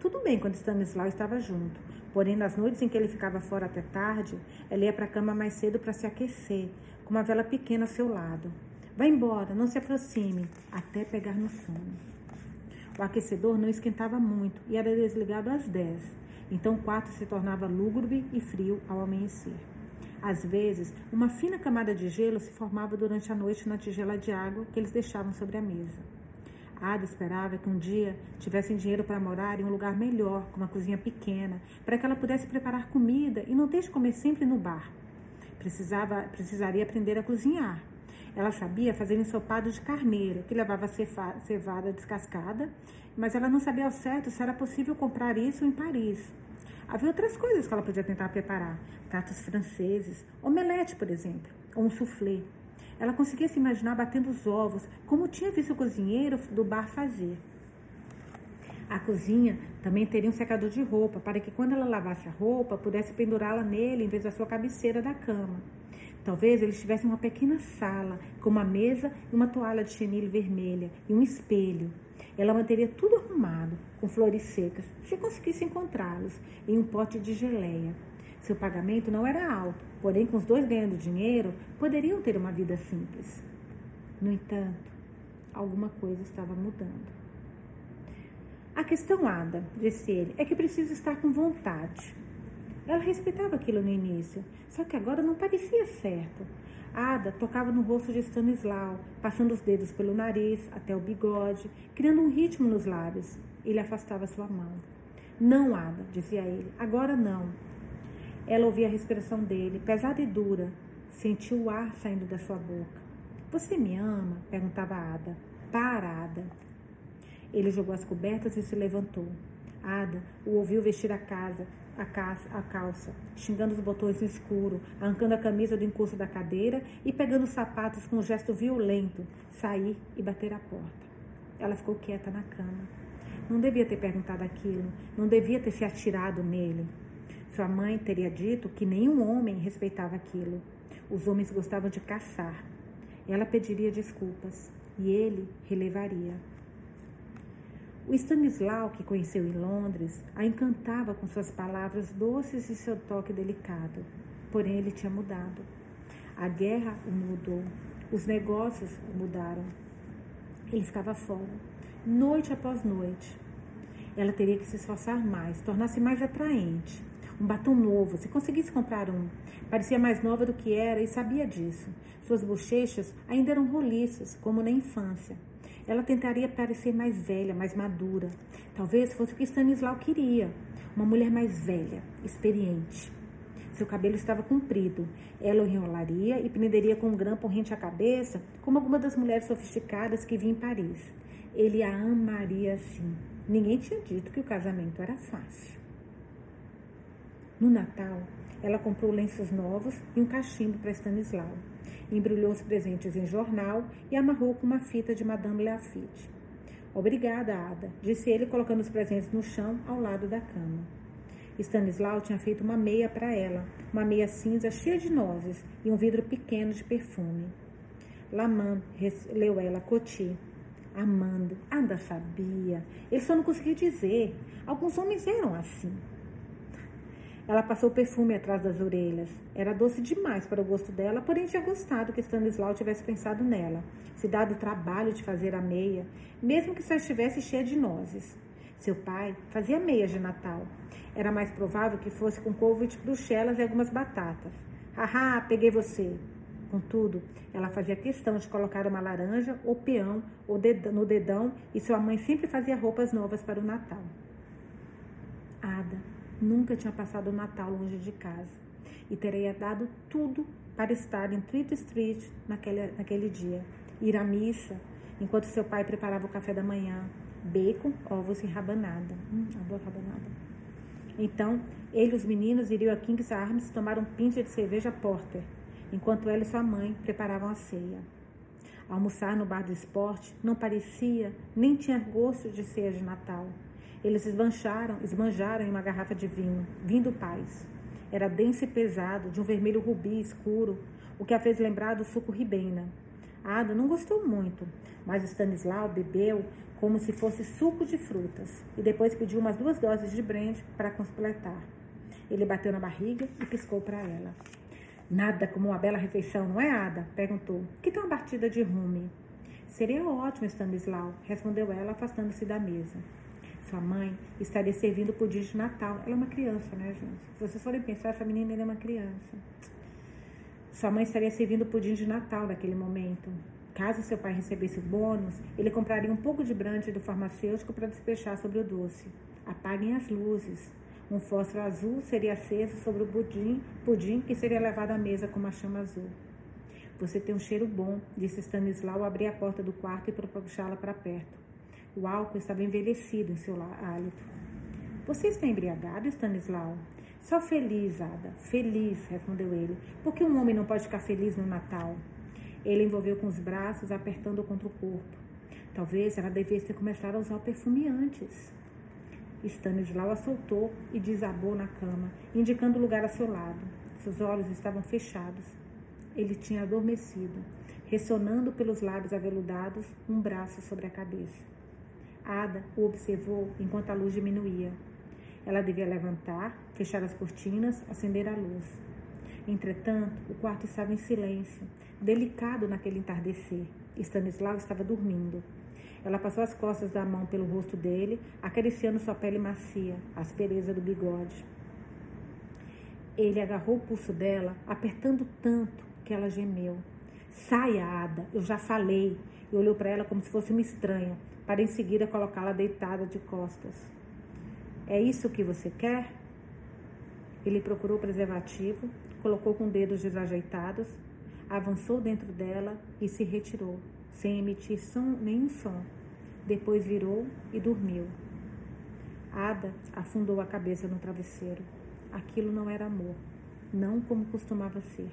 Tudo bem quando Stanislau estava junto, porém nas noites em que ele ficava fora até tarde, ela ia para a cama mais cedo para se aquecer, com uma vela pequena ao seu lado. Vá embora, não se aproxime, até pegar no sono. O aquecedor não esquentava muito e era desligado às 10, então o quarto se tornava lúgubre e frio ao amanhecer. Às vezes, uma fina camada de gelo se formava durante a noite na tigela de água que eles deixavam sobre a mesa. Ada esperava que um dia tivessem dinheiro para morar em um lugar melhor, com uma cozinha pequena, para que ela pudesse preparar comida e não ter de comer sempre no bar. Precisava, precisaria aprender a cozinhar. Ela sabia fazer ensopado de carneiro, que levava cevada descascada, mas ela não sabia ao certo se era possível comprar isso em Paris. Havia outras coisas que ela podia tentar preparar, pratos franceses, omelete, por exemplo, ou um soufflé. Ela conseguia se imaginar batendo os ovos, como tinha visto o cozinheiro do bar fazer. A cozinha também teria um secador de roupa, para que quando ela lavasse a roupa, pudesse pendurá-la nele em vez da sua cabeceira da cama. Talvez eles tivessem uma pequena sala, com uma mesa e uma toalha de chenille vermelha e um espelho. Ela manteria tudo arrumado, com flores secas, se conseguisse encontrá-los, em um pote de geleia. Seu pagamento não era alto, porém, com os dois ganhando dinheiro, poderiam ter uma vida simples. No entanto, alguma coisa estava mudando. A questão, Ada, disse ele, é que preciso estar com vontade. Ela respeitava aquilo no início, só que agora não parecia certo. Ada tocava no rosto de Stanislau, passando os dedos pelo nariz até o bigode, criando um ritmo nos lábios. Ele afastava sua mão. Não, Ada, dizia ele, agora não. Ela ouvia a respiração dele, pesada e dura. Sentiu o ar saindo da sua boca. Você me ama? perguntava Ada. Parada. Ele jogou as cobertas e se levantou. Ada o ouviu vestir a casa, a, a calça, xingando os botões no escuro, arrancando a camisa do encosto da cadeira e pegando os sapatos com um gesto violento, sair e bater a porta. Ela ficou quieta na cama. Não devia ter perguntado aquilo, não devia ter se atirado nele. Sua mãe teria dito que nenhum homem respeitava aquilo. Os homens gostavam de caçar. Ela pediria desculpas e ele relevaria. O Stanislau, que conheceu em Londres, a encantava com suas palavras doces e seu toque delicado. Porém, ele tinha mudado. A guerra o mudou. Os negócios o mudaram. Ele ficava fora, noite após noite. Ela teria que se esforçar mais, tornar-se mais atraente. Um batom novo, se conseguisse comprar um. Parecia mais nova do que era e sabia disso. Suas bochechas ainda eram roliças, como na infância. Ela tentaria parecer mais velha, mais madura. Talvez fosse o que Stanislau queria. Uma mulher mais velha, experiente. Seu cabelo estava comprido. Ela o enrolaria e prenderia com um grampo rente à cabeça, como alguma das mulheres sofisticadas que vinha em Paris. Ele a amaria assim. Ninguém tinha dito que o casamento era fácil. No Natal, ela comprou lenços novos e um cachimbo para Stanislau embrulhou os presentes em jornal e amarrou com uma fita de Madame Lafitte. Obrigada, Ada, disse ele, colocando os presentes no chão ao lado da cama. Stanislau tinha feito uma meia para ela, uma meia cinza cheia de nozes e um vidro pequeno de perfume. Laman, leu ela, Coti. Amando, Ada sabia. Ele só não conseguia dizer. Alguns homens eram assim. Ela passou perfume atrás das orelhas. Era doce demais para o gosto dela, porém tinha gostado que Stanislau tivesse pensado nela, se dado o trabalho de fazer a meia, mesmo que só estivesse cheia de nozes. Seu pai fazia meias de Natal. Era mais provável que fosse com couve de bruxelas e algumas batatas. Haha, peguei você. Contudo, ela fazia questão de colocar uma laranja ou peão no dedão e sua mãe sempre fazia roupas novas para o Natal. Nunca tinha passado o Natal longe de casa e teria dado tudo para estar em Treat Street naquele, naquele dia. Ir à missa, enquanto seu pai preparava o café da manhã. Bacon, ovos e rabanada. Hum, adoro rabanada. Então, ele e os meninos iriam a King's Arms tomar um pinte de cerveja Porter, enquanto ela e sua mãe preparavam a ceia. Almoçar no bar do esporte não parecia nem tinha gosto de ceia de Natal. Eles esbanjaram, esbanjaram em uma garrafa de vinho, vinho paz. Era denso e pesado, de um vermelho rubi escuro, o que a fez lembrar do suco ribena. Ada não gostou muito, mas Stanislau bebeu como se fosse suco de frutas e depois pediu umas duas doses de brandy para completar. Ele bateu na barriga e piscou para ela. Nada como uma bela refeição, não é, Ada? perguntou. Que tal uma batida de rume? Seria ótimo, Stanislau, respondeu ela, afastando-se da mesa sua mãe estaria servindo pudim de Natal. Ela é uma criança, né, gente? Se vocês forem pensar, essa menina é uma criança. Sua mãe estaria servindo pudim de Natal naquele momento. Caso seu pai recebesse o bônus, ele compraria um pouco de brande do farmacêutico para despejar sobre o doce. Apaguem as luzes. Um fósforo azul seria aceso sobre o pudim, pudim que seria levado à mesa com uma chama azul. Você tem um cheiro bom, disse Stanislau abrir a porta do quarto e puxá-la para perto. O álcool estava envelhecido em seu hálito. Você está embriagado, Stanislau? Só feliz, Ada. Feliz, respondeu ele. Por que um homem não pode ficar feliz no Natal? Ele envolveu com os braços, apertando-o contra o corpo. Talvez ela devesse ter começado a usar o perfume antes. Stanislau a soltou e desabou na cama, indicando o lugar a seu lado. Seus olhos estavam fechados. Ele tinha adormecido, ressonando pelos lábios aveludados, um braço sobre a cabeça. Ada o observou enquanto a luz diminuía. Ela devia levantar, fechar as cortinas, acender a luz. Entretanto, o quarto estava em silêncio, delicado naquele entardecer. Stanislau estava dormindo. Ela passou as costas da mão pelo rosto dele, acariciando sua pele macia, a aspereza do bigode. Ele agarrou o pulso dela, apertando tanto que ela gemeu. Saia, Ada, eu já falei. E olhou para ela como se fosse uma estranha, para em seguida colocá-la deitada de costas. É isso que você quer? Ele procurou o preservativo, colocou com dedos desajeitados, avançou dentro dela e se retirou, sem emitir som, nenhum som. Depois virou e dormiu. Ada afundou a cabeça no travesseiro. Aquilo não era amor, não como costumava ser.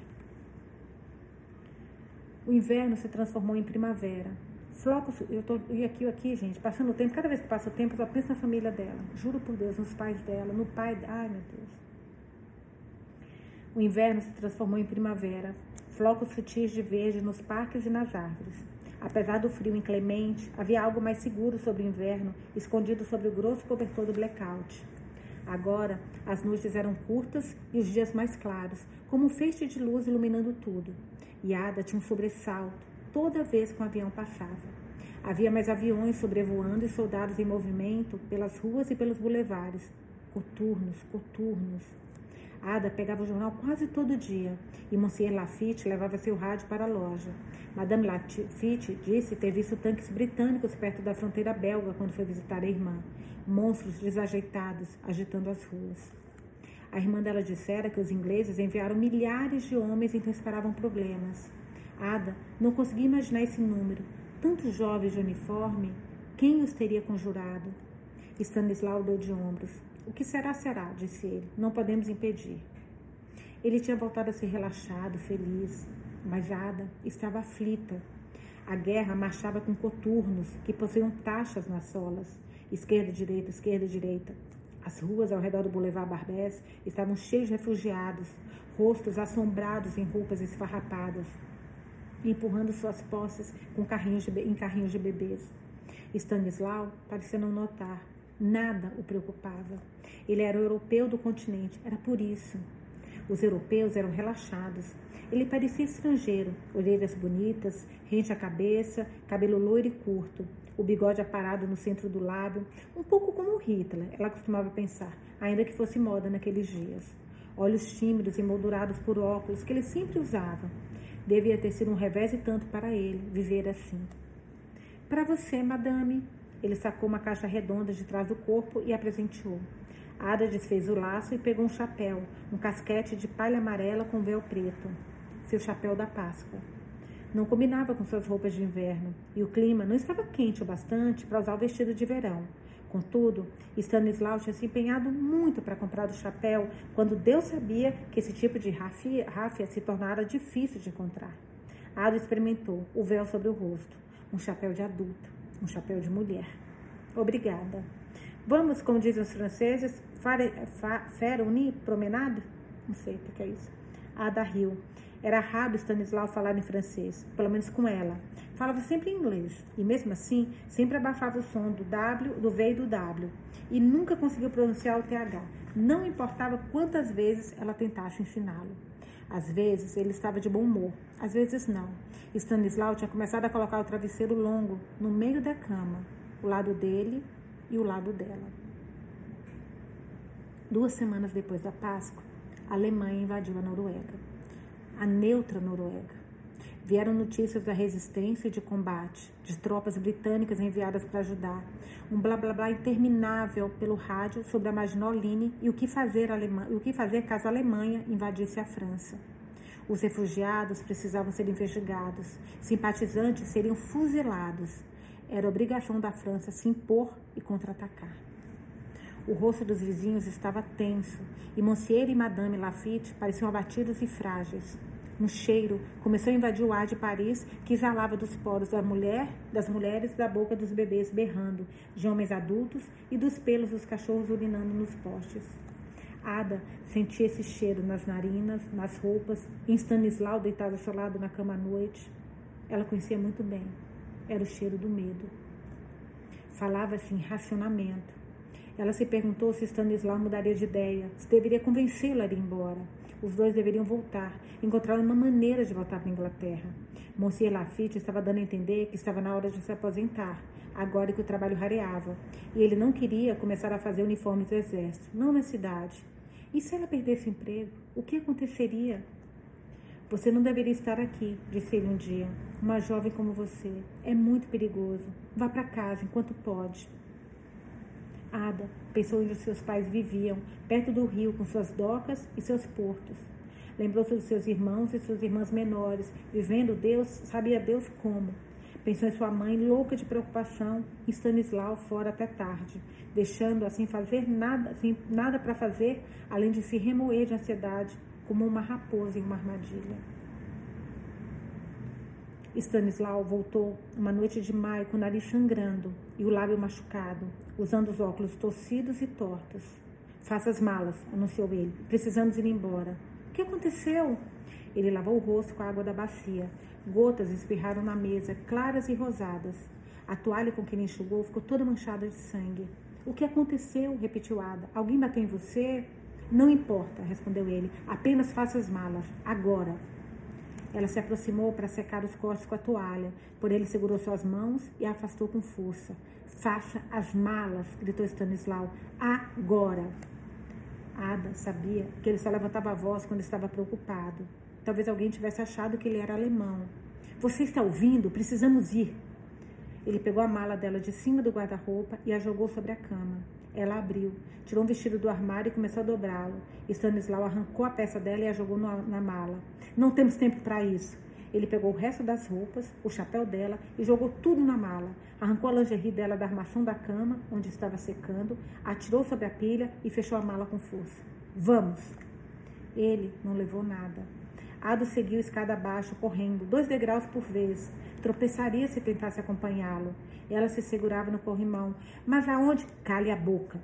O inverno se transformou em primavera. Flocos, eu tô e aqui, aqui, gente, passando o tempo, cada vez que passa o tempo, eu só penso na família dela. Juro por Deus, nos pais dela, no pai. Ai, meu Deus. O inverno se transformou em primavera. Flocos sutis de verde nos parques e nas árvores. Apesar do frio inclemente, havia algo mais seguro sobre o inverno, escondido sobre o grosso cobertor do blackout. Agora, as noites eram curtas e os dias mais claros, como um feixe de luz iluminando tudo. E Ada tinha um sobressalto toda vez que um avião passava. Havia mais aviões sobrevoando e soldados em movimento pelas ruas e pelos bulevares. Coturnos, coturnos. Ada pegava o jornal quase todo dia e Monsieur Lafitte levava seu rádio para a loja. Madame Lafitte disse ter visto tanques britânicos perto da fronteira belga quando foi visitar a irmã monstros desajeitados agitando as ruas. A irmã dela dissera que os ingleses enviaram milhares de homens em que esperavam problemas. Ada não conseguia imaginar esse número. Tantos jovens de uniforme, quem os teria conjurado? Stanislau deu de ombros. O que será, será, disse ele. Não podemos impedir. Ele tinha voltado a ser relaxado, feliz, mas Ada estava aflita. A guerra marchava com coturnos que possuíam taxas nas solas. Esquerda, direita, esquerda, direita. As ruas ao redor do Boulevard Barbès estavam cheias de refugiados, rostos assombrados em roupas esfarrapadas, empurrando suas posses com carrinhos de, em carrinhos de bebês. Stanislau parecia não notar. Nada o preocupava. Ele era o europeu do continente, era por isso. Os europeus eram relaxados. Ele parecia estrangeiro, orelhas bonitas, rente à cabeça, cabelo loiro e curto, o bigode aparado no centro do lábio, um pouco como Hitler, ela costumava pensar, ainda que fosse moda naqueles dias. Olhos tímidos e moldurados por óculos que ele sempre usava. Devia ter sido um revés e tanto para ele viver assim. Para você, madame. Ele sacou uma caixa redonda de trás do corpo e a presenteou. Ada desfez o laço e pegou um chapéu, um casquete de palha amarela com véu preto. Seu chapéu da Páscoa. Não combinava com suas roupas de inverno e o clima não estava quente o bastante para usar o vestido de verão. Contudo, Stanislau tinha se empenhado muito para comprar o chapéu quando Deus sabia que esse tipo de ráfia se tornara difícil de encontrar. Ada experimentou o véu sobre o rosto, um chapéu de adulta, um chapéu de mulher. Obrigada. Vamos, como dizem os franceses, faire une promenade? Não sei o que é isso. Ada riu. Era raro Stanislau falar em francês, pelo menos com ela. Falava sempre em inglês, e mesmo assim, sempre abafava o som do W, do V e do W, e nunca conseguiu pronunciar o TH. Não importava quantas vezes ela tentasse ensiná-lo. Às vezes ele estava de bom humor, às vezes não. Stanislau tinha começado a colocar o travesseiro longo no meio da cama, o lado dele e o lado dela. Duas semanas depois da Páscoa, a Alemanha invadiu a Noruega a neutra Noruega. Vieram notícias da resistência e de combate, de tropas britânicas enviadas para ajudar. Um blá blá blá interminável pelo rádio sobre a Maginot Line e o que fazer, o que fazer caso a Alemanha invadisse a França. Os refugiados precisavam ser investigados, simpatizantes seriam fuzilados. Era obrigação da França se impor e contra-atacar. O rosto dos vizinhos estava tenso e Monsieur e Madame Lafitte pareciam abatidos e frágeis. Um cheiro começou a invadir o ar de Paris, que exalava dos poros da mulher, das mulheres da boca dos bebês berrando, de homens adultos e dos pelos dos cachorros urinando nos postes. Ada sentia esse cheiro nas narinas, nas roupas, em Stanislau deitado ao seu lado na cama à noite. Ela conhecia muito bem. Era o cheiro do medo. Falava-se em racionamento. Ela se perguntou se Stanislau mudaria de ideia, se deveria convencê-lo a ir embora. Os dois deveriam voltar, encontrar uma maneira de voltar para a Inglaterra. Monsieur Lafitte estava dando a entender que estava na hora de se aposentar, agora que o trabalho rareava, e ele não queria começar a fazer uniformes do exército, não na cidade. E se ela perdesse o emprego, o que aconteceria? Você não deveria estar aqui, disse ele um dia. Uma jovem como você. É muito perigoso. Vá para casa enquanto pode. Ada pensou onde seus pais viviam, perto do rio, com suas docas e seus portos. Lembrou-se dos seus irmãos e suas irmãs menores, vivendo Deus, sabia Deus como. Pensou em sua mãe, louca de preocupação, em Stanislau fora até tarde, deixando-a sem fazer nada, sem nada para fazer, além de se remoer de ansiedade, como uma raposa em uma armadilha. Stanislau voltou uma noite de maio com o nariz sangrando e o lábio machucado, usando os óculos torcidos e tortos. Faça as malas, anunciou ele. Precisamos ir embora que aconteceu? Ele lavou o rosto com a água da bacia. Gotas espirraram na mesa, claras e rosadas. A toalha com que ele enxugou ficou toda manchada de sangue. O que aconteceu? repetiu Ada. Alguém bateu em você? Não importa, respondeu ele. Apenas faça as malas, agora. Ela se aproximou para secar os cortes com a toalha, por ele segurou suas mãos e a afastou com força. Faça as malas, gritou Stanislau. Agora. Ada sabia que ele só levantava a voz quando estava preocupado. Talvez alguém tivesse achado que ele era alemão. Você está ouvindo? Precisamos ir. Ele pegou a mala dela de cima do guarda-roupa e a jogou sobre a cama. Ela abriu, tirou um vestido do armário e começou a dobrá-lo. Stanislau arrancou a peça dela e a jogou na mala. Não temos tempo para isso. Ele pegou o resto das roupas, o chapéu dela e jogou tudo na mala. Arrancou a lingerie dela da armação da cama, onde estava secando, atirou sobre a pilha e fechou a mala com força. Vamos! Ele não levou nada. Ado seguiu escada abaixo, correndo, dois degraus por vez. Tropeçaria se tentasse acompanhá-lo. Ela se segurava no corrimão. Mas aonde? Cale a boca.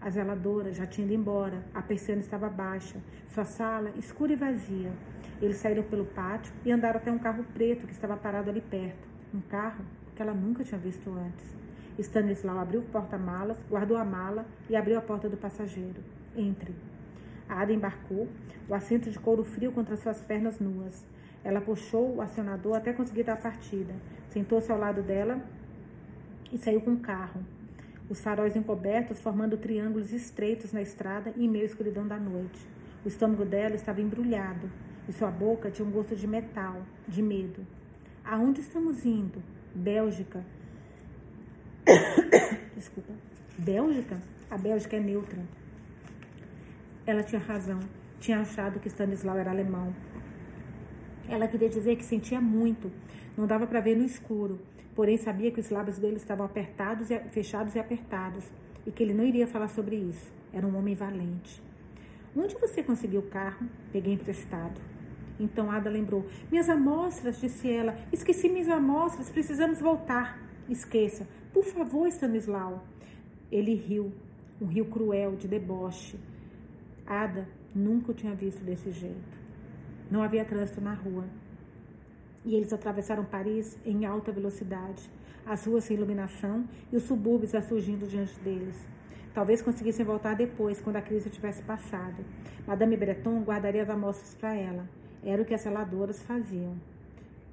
A zeladora já tinha ido embora. A persiana estava baixa. Sua sala escura e vazia. Eles saíram pelo pátio e andaram até um carro preto que estava parado ali perto. Um carro que ela nunca tinha visto antes. Stanislau abriu o porta-malas, guardou a mala e abriu a porta do passageiro. Entre. A Ada embarcou, o assento de couro frio contra suas pernas nuas. Ela puxou o acionador até conseguir dar a partida. Sentou-se ao lado dela e saiu com o carro. Os faróis encobertos formando triângulos estreitos na estrada em meio à escuridão da noite. O estômago dela estava embrulhado e sua boca tinha um gosto de metal, de medo. Aonde estamos indo? Bélgica. Desculpa. Bélgica? A Bélgica é neutra. Ela tinha razão. Tinha achado que Stanislau era alemão. Ela queria dizer que sentia muito. Não dava para ver no escuro. Porém, sabia que os lábios dele estavam apertados, e, fechados e apertados. E que ele não iria falar sobre isso. Era um homem valente. Onde você conseguiu o carro? Peguei emprestado. Então Ada lembrou: Minhas amostras, disse ela. Esqueci minhas amostras, precisamos voltar. Esqueça. Por favor, Stanislau. Ele riu, um rio cruel, de deboche. Ada nunca o tinha visto desse jeito. Não havia trânsito na rua. E eles atravessaram Paris em alta velocidade, as ruas sem iluminação e os subúrbios surgindo diante deles. Talvez conseguissem voltar depois, quando a crise tivesse passado. Madame Breton guardaria as amostras para ela. Era o que as seladoras faziam.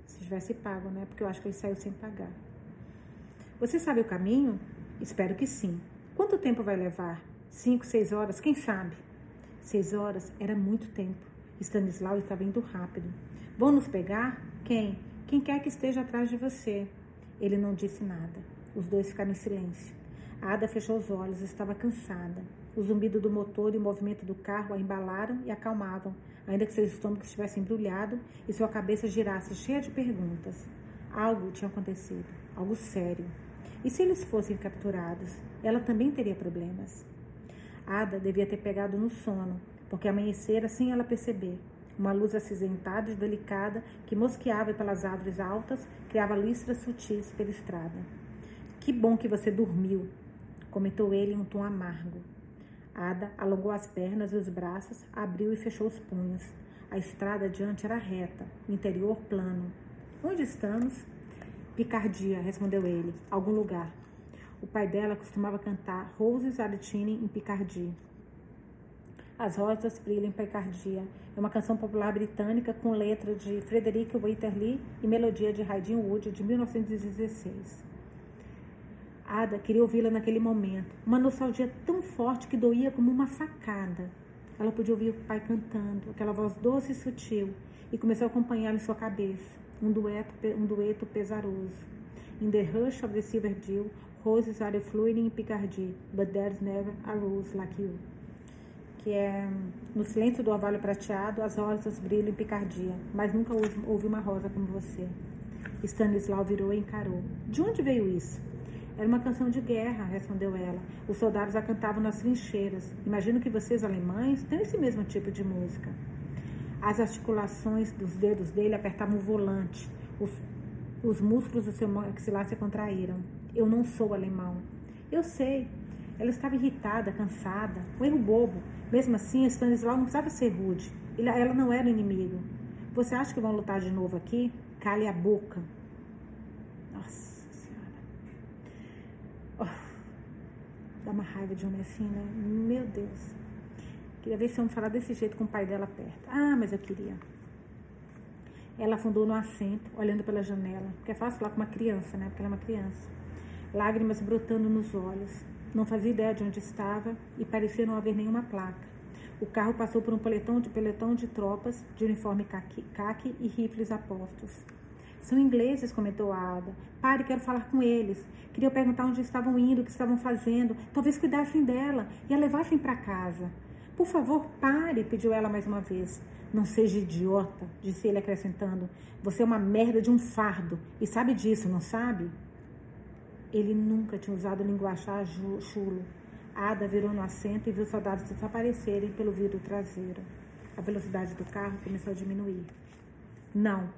Se tivesse pago, né? Porque eu acho que ele saiu sem pagar. Você sabe o caminho? Espero que sim. Quanto tempo vai levar? Cinco, seis horas? Quem sabe? Seis horas era muito tempo. Stanislau estava indo rápido. Vão nos pegar? Quem? Quem quer que esteja atrás de você. Ele não disse nada. Os dois ficaram em silêncio. A Ada fechou os olhos, estava cansada. O zumbido do motor e o movimento do carro a embalaram e acalmavam, ainda que seu estômago estivesse embrulhado e sua cabeça girasse cheia de perguntas. Algo tinha acontecido, algo sério. E se eles fossem capturados, ela também teria problemas. Ada devia ter pegado no sono, porque amanhecera sem ela perceber. Uma luz acinzentada e delicada que mosqueava pelas árvores altas criava listras sutis pela estrada. Que bom que você dormiu, comentou ele em um tom amargo. Ada alongou as pernas e os braços, abriu e fechou os punhos. A estrada adiante era reta, o interior plano. Onde estamos? Picardia, respondeu ele. Algum lugar. O pai dela costumava cantar Roses Aretine em Picardie. As Rosas Brilham em Picardia é uma canção popular britânica com letra de Frederick Winterly e melodia de Haydn Wood de 1916. Ada queria ouvi-la naquele momento, uma nostalgia tão forte que doía como uma facada. Ela podia ouvir o pai cantando, aquela voz doce e sutil, e começou a acompanhar em sua cabeça um dueto, um dueto pesaroso. In the hush of the silver dew, roses are fluting in Picardy, but there's never a rose like you. Que é no silêncio do orvalho prateado, as rosas brilham em Picardia, mas nunca houve uma rosa como você. Stanislau virou e encarou. De onde veio isso? Era uma canção de guerra, respondeu ela. Os soldados a cantavam nas trincheiras. Imagino que vocês, alemães, têm esse mesmo tipo de música. As articulações dos dedos dele apertavam o volante. Os, os músculos do seu maxilar se contraíram. Eu não sou alemão. Eu sei. Ela estava irritada, cansada. Um erro bobo. Mesmo assim, Stanislau não precisava ser rude. Ela não era inimigo. Você acha que vão lutar de novo aqui? Cale a boca. Dá uma raiva de homem assim, né? Meu Deus. Queria ver se eu falar desse jeito com o pai dela perto. Ah, mas eu queria. Ela afundou no assento, olhando pela janela. Porque é fácil falar com uma criança, né? Porque ela é uma criança. Lágrimas brotando nos olhos. Não fazia ideia de onde estava e parecia não haver nenhuma placa. O carro passou por um peletão de, peletão de tropas de uniforme caqui e rifles apostos. São ingleses, comentou a Ada. Pare, quero falar com eles. Queria perguntar onde estavam indo, o que estavam fazendo. Talvez cuidassem dela e a levassem para casa. Por favor, pare, pediu ela mais uma vez. Não seja idiota, disse ele acrescentando. Você é uma merda de um fardo e sabe disso, não sabe? Ele nunca tinha usado linguajar chulo. Ada virou no assento e viu os soldados desaparecerem pelo vidro traseiro. A velocidade do carro começou a diminuir. Não,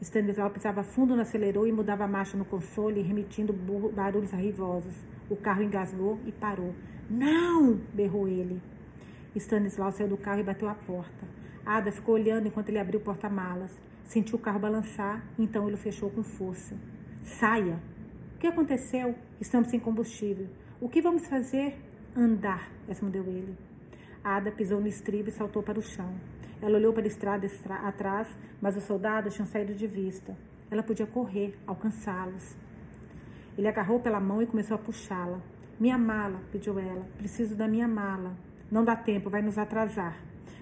Stanislau pisava fundo no acelerador e mudava a marcha no console, remitindo barulhos arrivosos. O carro engasgou e parou. Não! berrou ele. Stanislau saiu do carro e bateu a porta. Ada ficou olhando enquanto ele abriu o porta-malas. Sentiu o carro balançar, então ele o fechou com força. Saia! Que aconteceu? Estamos sem combustível. O que vamos fazer? Andar, respondeu ele. Ada pisou no estribo e saltou para o chão. Ela olhou para a estrada atrás, mas os soldados tinham saído de vista. Ela podia correr, alcançá-los. Ele agarrou pela mão e começou a puxá-la. Minha mala, pediu ela. Preciso da minha mala. Não dá tempo, vai nos atrasar.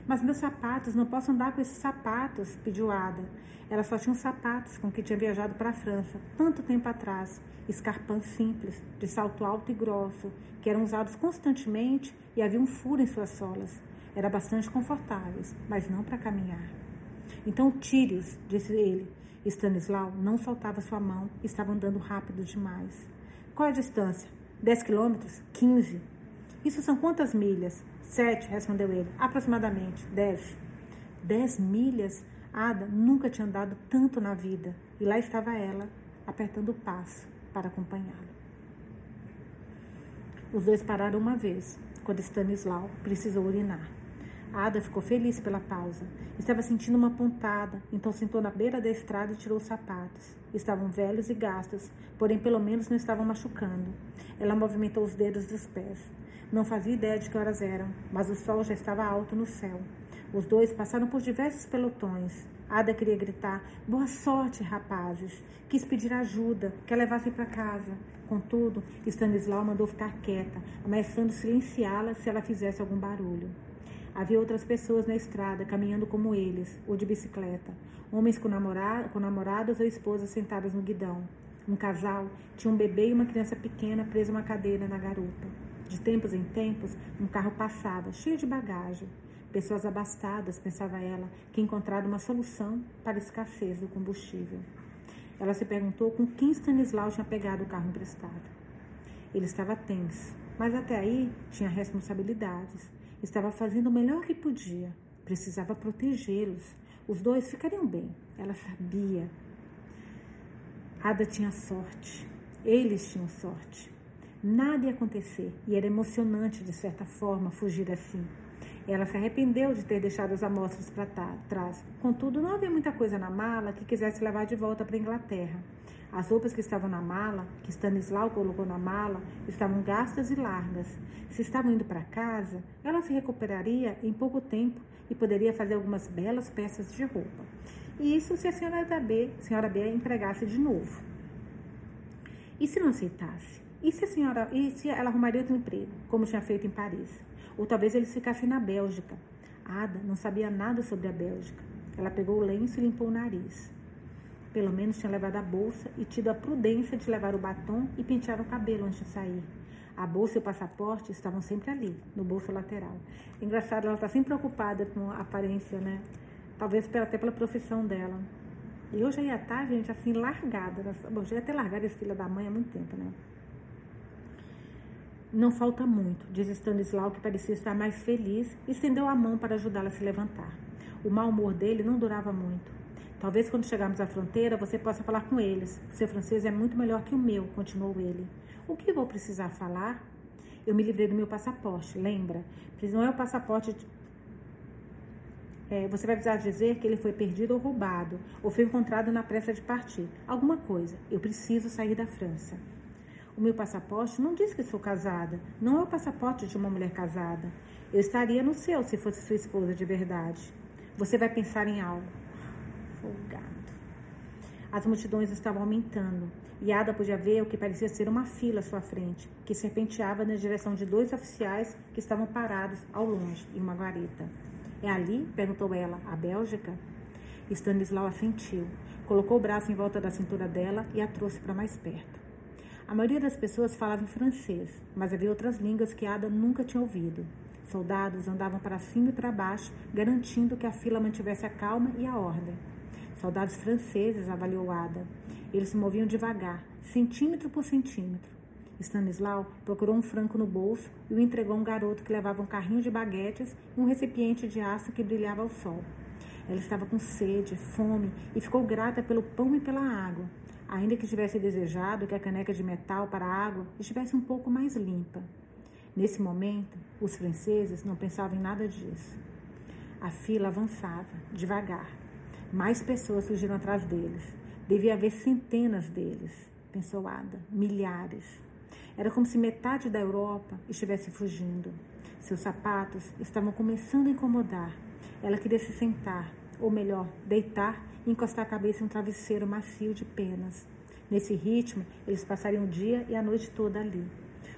Mas meus sapatos, não posso andar com esses sapatos, pediu Ada. Ela só tinha os sapatos com que tinha viajado para a França, tanto tempo atrás. Escarpãs simples, de salto alto e grosso, que eram usados constantemente e havia um furo em suas solas. Era bastante confortáveis, mas não para caminhar. Então tire-os, disse ele. Stanislau não soltava sua mão, estava andando rápido demais. Qual é a distância? Dez quilômetros? Quinze. Isso são quantas milhas? Sete, respondeu ele. Aproximadamente. Dez. Dez milhas? Ada nunca tinha andado tanto na vida. E lá estava ela, apertando o passo para acompanhá-lo. Os dois pararam uma vez, quando Stanislau precisou urinar. Ada ficou feliz pela pausa. Estava sentindo uma pontada, então sentou na beira da estrada e tirou os sapatos. Estavam velhos e gastos, porém pelo menos não estavam machucando. Ela movimentou os dedos dos pés. Não fazia ideia de que horas eram, mas o sol já estava alto no céu. Os dois passaram por diversos pelotões. Ada queria gritar: Boa sorte, rapazes! Quis pedir ajuda, que a levassem para casa. Contudo, Stanislau mandou ficar quieta, ameaçando silenciá-la se ela fizesse algum barulho. Havia outras pessoas na estrada, caminhando como eles, ou de bicicleta. Homens com, namorado, com namoradas ou esposas sentadas no guidão. Um casal tinha um bebê e uma criança pequena presa a uma cadeira na garupa. De tempos em tempos, um carro passava, cheio de bagagem. Pessoas abastadas, pensava ela, que encontraram uma solução para a escassez do combustível. Ela se perguntou com quem Stanislau tinha pegado o carro emprestado. Ele estava tenso, mas até aí tinha responsabilidades. Estava fazendo o melhor que podia. Precisava protegê-los. Os dois ficariam bem. Ela sabia. Ada tinha sorte. Eles tinham sorte. Nada ia acontecer e era emocionante, de certa forma, fugir assim. Ela se arrependeu de ter deixado as amostras para trás. Contudo, não havia muita coisa na mala que quisesse levar de volta para a Inglaterra. As roupas que estavam na mala, que Stanislau colocou na mala, estavam gastas e largas. Se estavam indo para casa, ela se recuperaria em pouco tempo e poderia fazer algumas belas peças de roupa. E isso se a senhora B, senhora B empregasse de novo. E se não aceitasse? E se a senhora, e se ela arrumaria outro emprego, como tinha feito em Paris? Ou talvez eles ficassem na Bélgica. Ada não sabia nada sobre a Bélgica. Ela pegou o lenço e limpou o nariz. Pelo menos tinha levado a bolsa e tido a prudência de levar o batom e pentear o cabelo antes de sair. A bolsa e o passaporte estavam sempre ali, no bolso lateral. Engraçado, ela está sempre preocupada com a aparência, né? Talvez até pela profissão dela. E hoje ia estar, gente, assim, largada. Bom, já ia ter largado esse filho da mãe há muito tempo, né? Não falta muito, diz Stanislau, que parecia estar mais feliz, e estendeu a mão para ajudá-la a se levantar. O mau humor dele não durava muito. Talvez quando chegarmos à fronteira você possa falar com eles. Seu francês é muito melhor que o meu, continuou ele. O que vou precisar falar? Eu me livrei do meu passaporte, lembra? Não é o passaporte. De... É, você vai precisar dizer que ele foi perdido ou roubado, ou foi encontrado na pressa de partir. Alguma coisa. Eu preciso sair da França. O meu passaporte não diz que sou casada. Não é o passaporte de uma mulher casada. Eu estaria no seu se fosse sua esposa de verdade. Você vai pensar em algo. Folgado. As multidões estavam aumentando e Ada podia ver o que parecia ser uma fila à sua frente, que serpenteava na direção de dois oficiais que estavam parados ao longe em uma guarita. É ali? perguntou ela. A Bélgica? Stanislau assentiu, colocou o braço em volta da cintura dela e a trouxe para mais perto. A maioria das pessoas falava em francês, mas havia outras línguas que Ada nunca tinha ouvido. Soldados andavam para cima e para baixo, garantindo que a fila mantivesse a calma e a ordem. Soldados franceses, avaliou Ada. Eles se moviam devagar, centímetro por centímetro. Stanislau procurou um franco no bolso e o entregou a um garoto que levava um carrinho de baguetes e um recipiente de aço que brilhava ao sol. Ela estava com sede, fome e ficou grata pelo pão e pela água ainda que tivesse desejado que a caneca de metal para a água estivesse um pouco mais limpa. Nesse momento, os franceses não pensavam em nada disso. A fila avançava, devagar. Mais pessoas surgiram atrás deles. Devia haver centenas deles, pensou Ada, milhares. Era como se metade da Europa estivesse fugindo. Seus sapatos estavam começando a incomodar. Ela queria se sentar, ou melhor, deitar encostar a cabeça em um travesseiro macio de penas. Nesse ritmo, eles passariam o dia e a noite toda ali.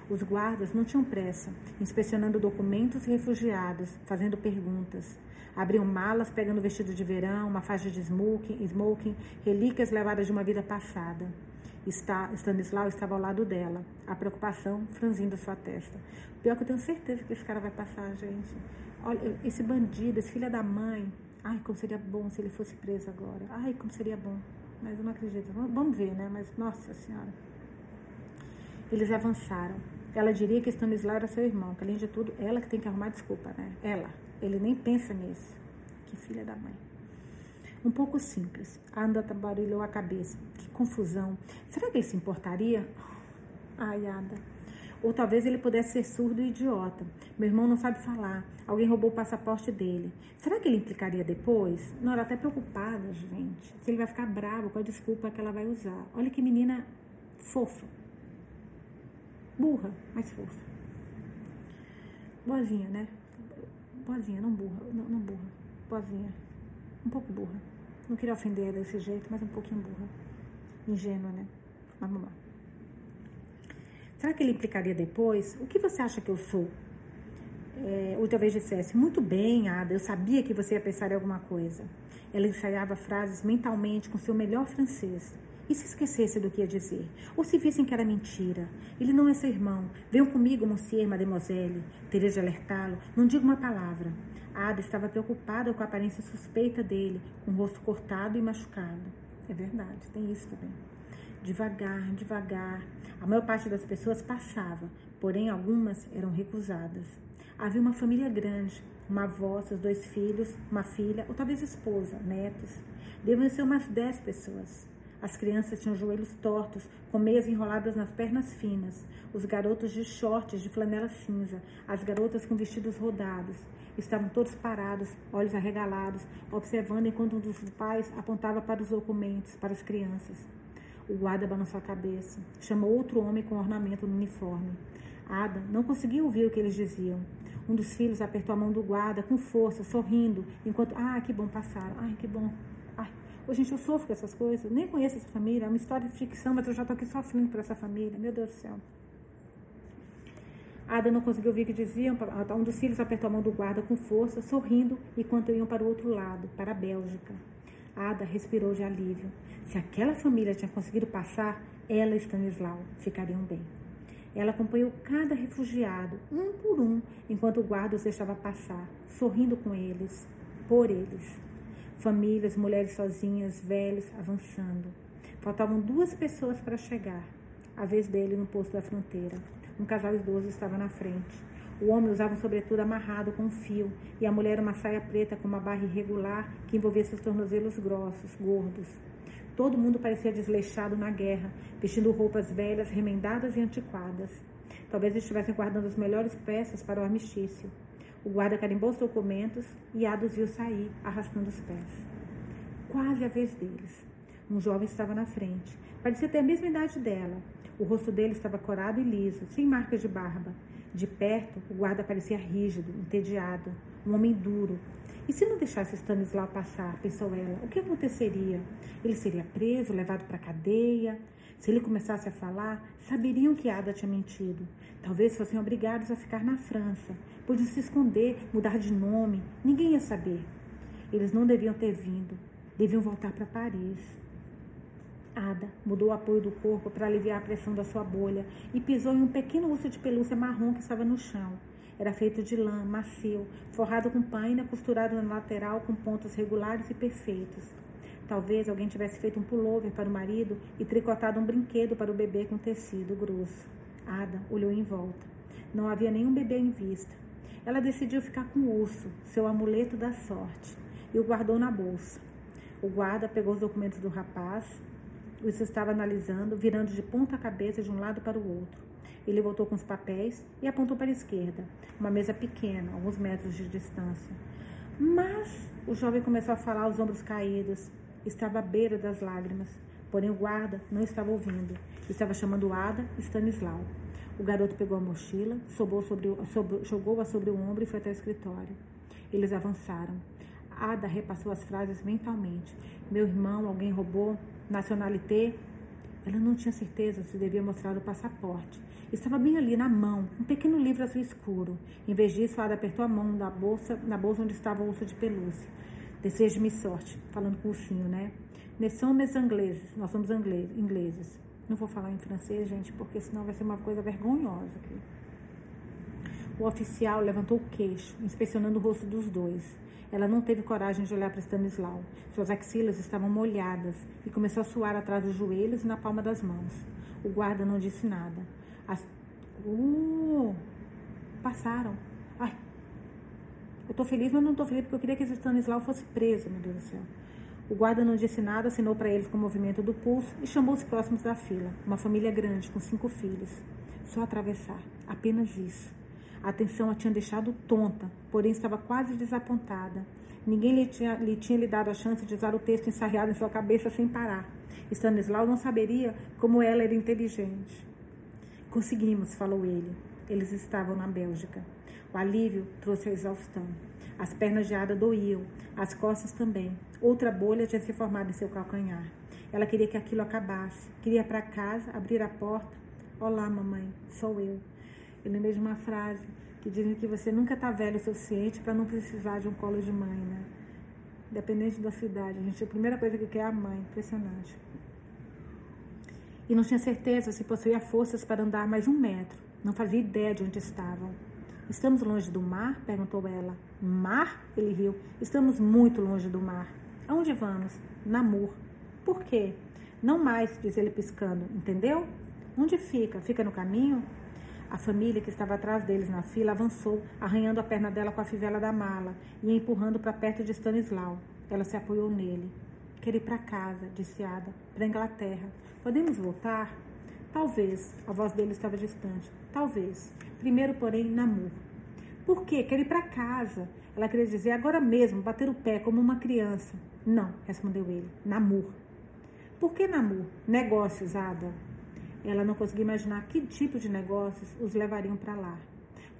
Os guardas não tinham pressa, inspecionando documentos e refugiados, fazendo perguntas. Abriam malas pegando vestido de verão, uma faixa de smoking, smoking relíquias levadas de uma vida passada. Stanislau estava ao lado dela, a preocupação franzindo sua testa. Pior que eu tenho certeza que esse cara vai passar, gente. Olha, esse bandido, esse filho da mãe, Ai, como seria bom se ele fosse preso agora. Ai, como seria bom. Mas eu não acredito. Vamos ver, né? Mas, nossa senhora. Eles avançaram. Ela diria que Stanislau era seu irmão, que além de tudo, ela que tem que arrumar desculpa, né? Ela. Ele nem pensa nisso. Que filha da mãe. Um pouco simples. A Anda tabarilhou a cabeça. Que confusão. Será que ele se importaria? Ai, Ada. Ou talvez ele pudesse ser surdo e idiota. Meu irmão não sabe falar. Alguém roubou o passaporte dele. Será que ele implicaria depois? Não, ela até preocupada, gente. Se ele vai ficar bravo com a desculpa que ela vai usar. Olha que menina fofa. Burra, mas fofa. Boazinha, né? Boazinha, não burra. Não, não burra. Boazinha. Um pouco burra. Não queria ofender desse jeito, mas um pouquinho burra. Ingênua, né? Mas vamos lá. Será que ele implicaria depois? O que você acha que eu sou? É, ou talvez dissesse, muito bem, Ada, eu sabia que você ia pensar em alguma coisa. Ela ensaiava frases mentalmente com seu melhor francês. E se esquecesse do que ia dizer? Ou se vissem que era mentira? Ele não é seu irmão. Venham comigo, monsieur, mademoiselle. Teria de alertá-lo. Não diga uma palavra. Ada estava preocupada com a aparência suspeita dele, com o rosto cortado e machucado. É verdade, tem isso também. Devagar, devagar. A maior parte das pessoas passava, porém algumas eram recusadas. Havia uma família grande, uma avó, seus dois filhos, uma filha, ou talvez esposa, netos. Deviam ser umas dez pessoas. As crianças tinham joelhos tortos, com meias enroladas nas pernas finas. Os garotos de shorts de flanela cinza, as garotas com vestidos rodados. Estavam todos parados, olhos arregalados, observando enquanto um dos pais apontava para os documentos, para as crianças. O guarda balançou a cabeça. Chamou outro homem com ornamento no uniforme. Ada não conseguia ouvir o que eles diziam. Um dos filhos apertou a mão do guarda com força, sorrindo, enquanto. Ah, que bom passaram. Ai, que bom. Ai, oh, gente, eu sofro com essas coisas. Nem conheço essa família. É uma história de ficção, mas eu já tô aqui sofrendo por essa família. Meu Deus do céu. Ada não conseguiu ouvir o que diziam. Um dos filhos apertou a mão do guarda com força, sorrindo, enquanto iam para o outro lado, para a Bélgica. Ada respirou de alívio. Se aquela família tinha conseguido passar, ela e Stanislau ficariam bem. Ela acompanhou cada refugiado, um por um, enquanto o guarda os deixava passar, sorrindo com eles, por eles. Famílias, mulheres sozinhas, velhos, avançando. Faltavam duas pessoas para chegar. A vez dele no posto da fronteira. Um casal idoso estava na frente. O homem usava um sobretudo amarrado com um fio e a mulher uma saia preta com uma barra irregular que envolvia seus tornozelos grossos, gordos. Todo mundo parecia desleixado na guerra, vestindo roupas velhas, remendadas e antiquadas. Talvez estivessem guardando as melhores peças para o armistício. O guarda carimbou os documentos e Ados viu sair, arrastando os pés. Quase a vez deles. Um jovem estava na frente. Parecia ter a mesma idade dela. O rosto dele estava corado e liso, sem marcas de barba. De perto, o guarda parecia rígido, entediado, um homem duro. E se não deixasse Stanislau passar, pensou ela, o que aconteceria? Ele seria preso, levado para a cadeia? Se ele começasse a falar, saberiam que Ada tinha mentido. Talvez fossem obrigados a ficar na França. Podiam se esconder, mudar de nome. Ninguém ia saber. Eles não deviam ter vindo. Deviam voltar para Paris. Ada mudou o apoio do corpo para aliviar a pressão da sua bolha e pisou em um pequeno urso de pelúcia marrom que estava no chão. Era feito de lã, macio, forrado com paina, costurado na lateral com pontos regulares e perfeitos. Talvez alguém tivesse feito um pullover para o marido e tricotado um brinquedo para o bebê com tecido grosso. Ada olhou em volta. Não havia nenhum bebê em vista. Ela decidiu ficar com o urso, seu amuleto da sorte, e o guardou na bolsa. O guarda pegou os documentos do rapaz, os estava analisando, virando de ponta cabeça de um lado para o outro. Ele voltou com os papéis e apontou para a esquerda, uma mesa pequena, alguns metros de distância. Mas o jovem começou a falar aos ombros caídos. Estava à beira das lágrimas. Porém, o guarda não estava ouvindo. Estava chamando Ada Stanislau. O garoto pegou a mochila, sobre, jogou-a sobre o ombro e foi até o escritório. Eles avançaram. Ada repassou as frases mentalmente. Meu irmão, alguém roubou, nacionalité. Ela não tinha certeza se devia mostrar o passaporte. Estava bem ali na mão, um pequeno livro azul escuro. Em vez disso, Ada apertou a mão na bolsa, na bolsa onde estava o urso de pelúcia. Desejo-me sorte, falando com o ursinho, né? Nós somos ingleses, nós somos ingleses. Não vou falar em francês, gente, porque senão vai ser uma coisa vergonhosa aqui. O oficial levantou o queixo, inspecionando o rosto dos dois. Ela não teve coragem de olhar para Stanislau. Suas axilas estavam molhadas e começou a suar atrás dos joelhos e na palma das mãos. O guarda não disse nada. As... Uh, passaram. Ai, eu tô feliz, mas não tô feliz porque eu queria que Stanislau fosse preso, meu Deus do céu. O guarda não disse nada, assinou para eles com o movimento do pulso e chamou os próximos da fila. Uma família grande, com cinco filhos. Só atravessar. Apenas isso. A atenção a tinha deixado tonta, porém estava quase desapontada. Ninguém lhe tinha, lhe tinha lhe dado a chance de usar o texto ensarriado em sua cabeça sem parar. Stanislau não saberia como ela era inteligente. Conseguimos, falou ele. Eles estavam na Bélgica. O alívio trouxe a exaustão. As pernas de Ada doíam, as costas também. Outra bolha tinha se formado em seu calcanhar. Ela queria que aquilo acabasse. Queria para casa, abrir a porta. Olá, mamãe, sou eu. Eu lembrei de uma frase que dizem que você nunca está velho o suficiente para não precisar de um colo de mãe, né? Independente da sua idade. A gente, a primeira coisa que quer é a mãe. Impressionante. E não tinha certeza se possuía forças para andar mais um metro. Não fazia ideia de onde estavam. Estamos longe do mar? perguntou ela. Mar? Ele riu. Estamos muito longe do mar. Aonde vamos? Namur. Por quê? Não mais, diz ele piscando. Entendeu? Onde fica? Fica no caminho? A família que estava atrás deles na fila avançou, arranhando a perna dela com a fivela da mala e empurrando para perto de Stanislau. Ela se apoiou nele. Quero ir para casa, disse Ada, para Inglaterra. Podemos voltar? Talvez. A voz dele estava distante. Talvez. Primeiro, porém, Namur. Por quê? Quero ir para casa. Ela queria dizer agora mesmo, bater o pé como uma criança. Não, respondeu ele. Namur. Por que Namur? Negócios, Ada. Ela não conseguia imaginar que tipo de negócios os levariam para lá.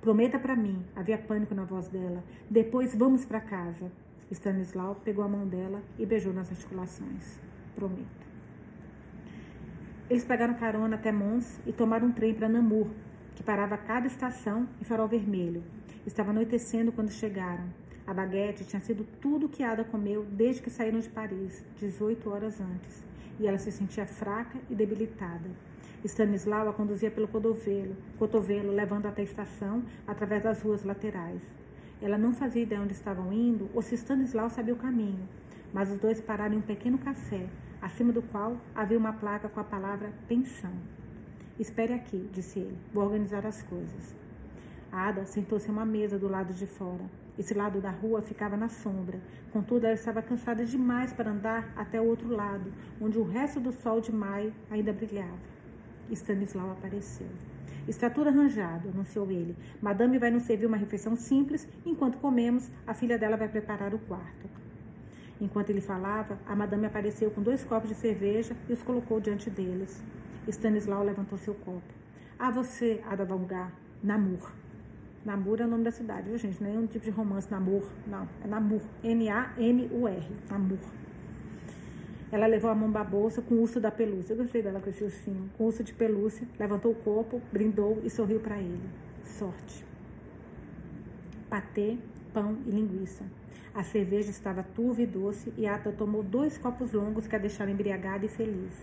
Prometa para mim, havia pânico na voz dela. Depois vamos para casa. Stanislau pegou a mão dela e beijou nas articulações. Prometo. Eles pegaram carona até Mons e tomaram um trem para Namur, que parava a cada estação em farol vermelho. Estava anoitecendo quando chegaram. A baguete tinha sido tudo que Ada comeu desde que saíram de Paris, 18 horas antes, e ela se sentia fraca e debilitada. Stanislau a conduzia pelo cotovelo, cotovelo, levando até a estação através das ruas laterais. Ela não fazia ideia onde estavam indo ou se Stanislau sabia o caminho, mas os dois pararam em um pequeno café, acima do qual havia uma placa com a palavra pensão. Espere aqui, disse ele, vou organizar as coisas. A Ada sentou-se a uma mesa do lado de fora. Esse lado da rua ficava na sombra. Contudo, ela estava cansada demais para andar até o outro lado, onde o resto do sol de maio ainda brilhava. Stanislau apareceu. Está tudo arranjado, anunciou ele. Madame vai nos servir uma refeição simples. Enquanto comemos, a filha dela vai preparar o quarto. Enquanto ele falava, a madame apareceu com dois copos de cerveja e os colocou diante deles. Stanislau levantou seu copo. Ah, você, Ada Valgar, Namur. Namur é o nome da cidade, viu, gente? Não é um tipo de romance, Namur. Não, é Namur. N-A-M-U-R. Namur. Ela levou a mão da bolsa com o urso da pelúcia. Eu gostei dela com esse ursinho. Com o urso de pelúcia, levantou o copo, brindou e sorriu para ele. Sorte. Patê, pão e linguiça. A cerveja estava turva e doce e Ata tomou dois copos longos que a deixaram embriagada e feliz.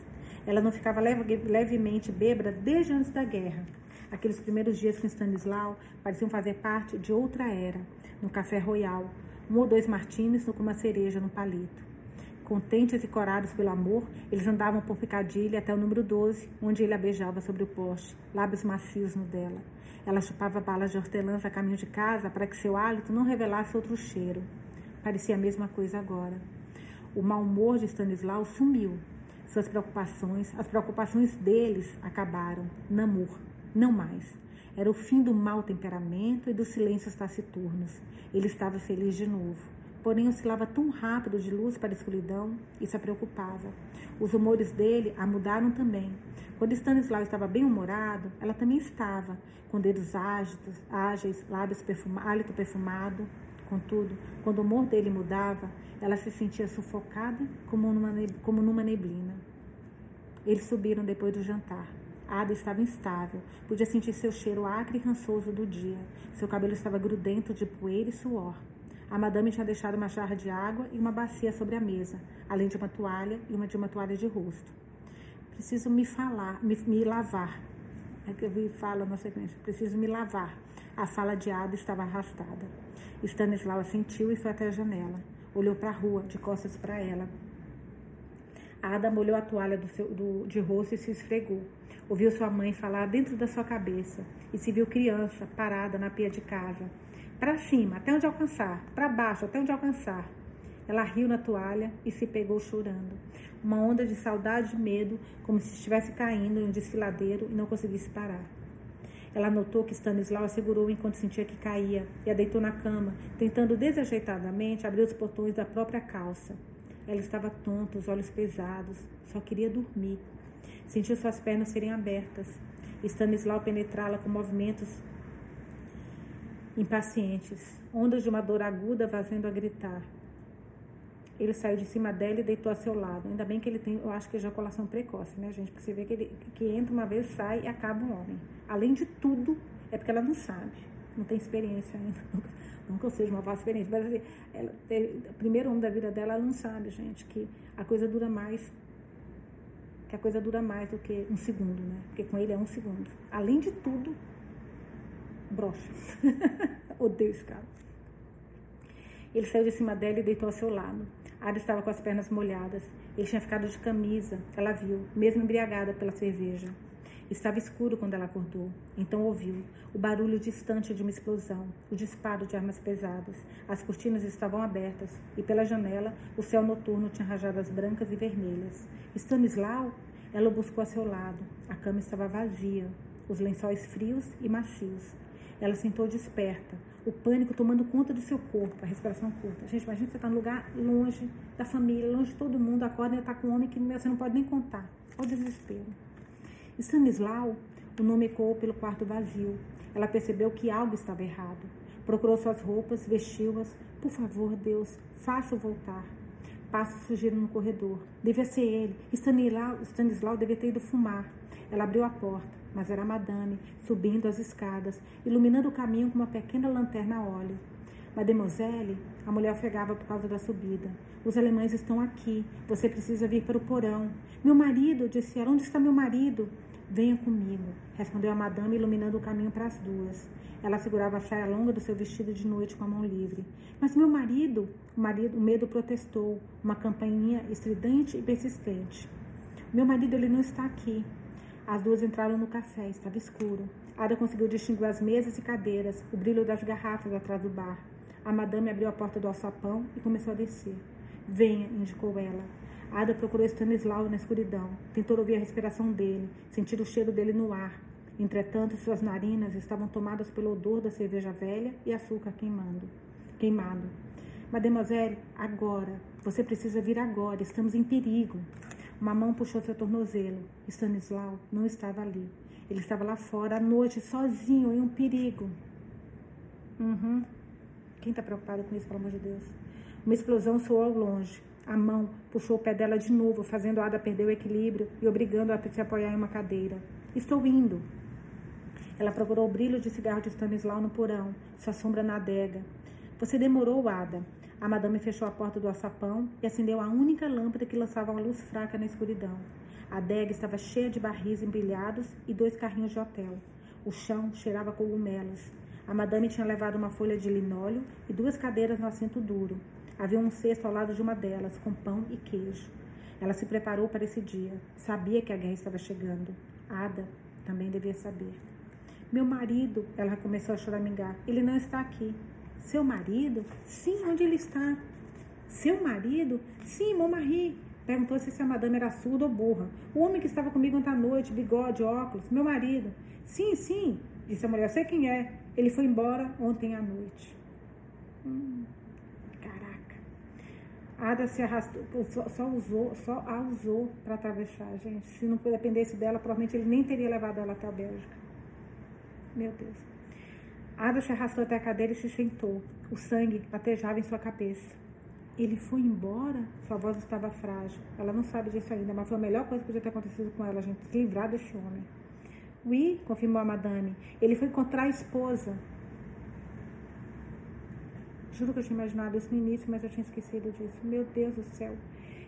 Ela não ficava leve, levemente bêbada desde antes da guerra. Aqueles primeiros dias com Stanislau pareciam fazer parte de outra era. No Café Royal, um ou dois martinis com uma cereja no palito. Contentes e corados pelo amor, eles andavam por Picadilha até o número 12, onde ele a beijava sobre o poste, lábios macios no dela. Ela chupava balas de hortelãs a caminho de casa para que seu hálito não revelasse outro cheiro. Parecia a mesma coisa agora. O mau humor de Stanislau sumiu. Suas preocupações, as preocupações deles acabaram. Namor, não mais. Era o fim do mau temperamento e dos silêncios taciturnos. Ele estava feliz de novo. Porém, oscilava tão rápido de luz para a escuridão, isso a preocupava. Os humores dele a mudaram também. Quando Stanislau estava bem humorado, ela também estava, com dedos ágitos, ágeis, lábios perfuma, hálito perfumado. Contudo, quando o humor dele mudava, ela se sentia sufocada como numa, como numa neblina. Eles subiram depois do jantar. Ada estava instável. Podia sentir seu cheiro acre e rançoso do dia. Seu cabelo estava grudento de poeira e suor. A madame tinha deixado uma jarra de água e uma bacia sobre a mesa, além de uma toalha e uma de uma toalha de rosto. Preciso me falar, me, me lavar. É que eu vi fala na sequência. Preciso me lavar. A fala de Ada estava arrastada. Stanislaw assentiu e foi até a janela. Olhou para a rua, de costas para ela. Ada molhou a toalha do seu, do, de rosto e se esfregou. Ouviu sua mãe falar dentro da sua cabeça e se viu criança parada na pia de casa para cima, até onde alcançar. Para baixo, até onde alcançar. Ela riu na toalha e se pegou chorando. Uma onda de saudade e medo, como se estivesse caindo em um desfiladeiro e não conseguisse parar. Ela notou que Stanislau a segurou enquanto sentia que caía e a deitou na cama, tentando desajeitadamente abrir os portões da própria calça. Ela estava tonta, os olhos pesados, só queria dormir. Sentiu suas pernas serem abertas. Stanislau penetrá-la com movimentos impacientes, ondas de uma dor aguda fazendo-a gritar. Ele saiu de cima dela e deitou a seu lado. Ainda bem que ele tem, eu acho que ejaculação precoce, né, gente? Porque você vê que ele que entra uma vez, sai e acaba um homem. Além de tudo, é porque ela não sabe, não tem experiência ainda. Não que eu seja uma vasta experiência, mas assim, ela, primeiro homem da vida dela, ela não sabe, gente, que a coisa dura mais que a coisa dura mais do que um segundo, né? Porque com ele é um segundo. Além de tudo, brocha. Odeio esse cara. Ele saiu de cima dela e deitou ao seu lado. Ada estava com as pernas molhadas. Ele tinha ficado de camisa, ela viu, mesmo embriagada pela cerveja. Estava escuro quando ela acordou. Então ouviu o barulho distante de uma explosão, o disparo de armas pesadas. As cortinas estavam abertas e pela janela o céu noturno tinha rajadas brancas e vermelhas. Stanislau? Ela o buscou a seu lado. A cama estava vazia, os lençóis frios e macios. Ela sentou desperta, o pânico tomando conta do seu corpo, a respiração curta. Gente, imagina você estar tá num lugar longe da família, longe de todo mundo, acorda e está com um homem que você não pode nem contar. Olha o desespero. Stanislau, o nome ecoou pelo quarto vazio. Ela percebeu que algo estava errado. Procurou suas roupas, vestiu-as. Por favor, Deus, faça-o voltar. Passos surgiram no corredor. Devia ser ele. Stanislau, Stanislau devia ter ido fumar. Ela abriu a porta, mas era madame, subindo as escadas, iluminando o caminho com uma pequena lanterna a óleo. Mademoiselle, a mulher ofegava por causa da subida. Os alemães estão aqui. Você precisa vir para o porão. Meu marido, disse ela. Onde está meu marido? Venha comigo, respondeu a madame, iluminando o caminho para as duas. Ela segurava a saia longa do seu vestido de noite com a mão livre. Mas meu marido, o marido, o medo protestou, uma campainha estridente e persistente. Meu marido, ele não está aqui. As duas entraram no café, estava escuro. Ada conseguiu distinguir as mesas e cadeiras, o brilho das garrafas atrás do bar. A madame abriu a porta do alçapão e começou a descer. Venha, indicou ela. Ada procurou Stanislau na escuridão. Tentou ouvir a respiração dele, sentir o cheiro dele no ar. Entretanto, suas narinas estavam tomadas pelo odor da cerveja velha e açúcar queimando. Queimado. Mademoiselle, agora. Você precisa vir agora. Estamos em perigo. Uma mão puxou seu tornozelo. Stanislau não estava ali. Ele estava lá fora à noite, sozinho, em um perigo. Uhum. Quem está preocupado com isso, pelo amor de Deus? Uma explosão soou ao longe. A mão puxou o pé dela de novo, fazendo Ada perder o equilíbrio e obrigando-a a se apoiar em uma cadeira. Estou indo. Ela procurou o brilho de cigarro de Stanislau no porão, sua sombra na adega. Você demorou, Ada. A madame fechou a porta do açapão e acendeu a única lâmpada que lançava uma luz fraca na escuridão. A adega estava cheia de barris empilhados e dois carrinhos de hotel. O chão cheirava cogumelos. A madame tinha levado uma folha de linóleo e duas cadeiras no assento duro. Havia um cesto ao lado de uma delas, com pão e queijo. Ela se preparou para esse dia. Sabia que a guerra estava chegando. Ada também devia saber. Meu marido, ela começou a choramingar. Ele não está aqui. Seu marido? Sim, onde ele está? Seu marido? Sim, mon mari. Perguntou se a madame era surda ou burra. O homem que estava comigo ontem à noite, bigode, óculos, meu marido. Sim, sim, disse a mulher. Eu sei quem é. Ele foi embora ontem à noite. Hum, caraca. Ada se arrastou, só, só usou, só a usou para atravessar, gente. Se não dependesse dela, provavelmente ele nem teria levado ela até a Bélgica. Meu Deus. Ada se arrastou até a cadeira e se sentou. O sangue latejava em sua cabeça. Ele foi embora? Sua voz estava frágil. Ela não sabe disso ainda, mas foi a melhor coisa que podia ter acontecido com ela, gente. Se livrar desse homem. Oui, confirmou a madame. Ele foi encontrar a esposa. Juro que eu tinha imaginado isso no início, mas eu tinha esquecido disso. Meu Deus do céu.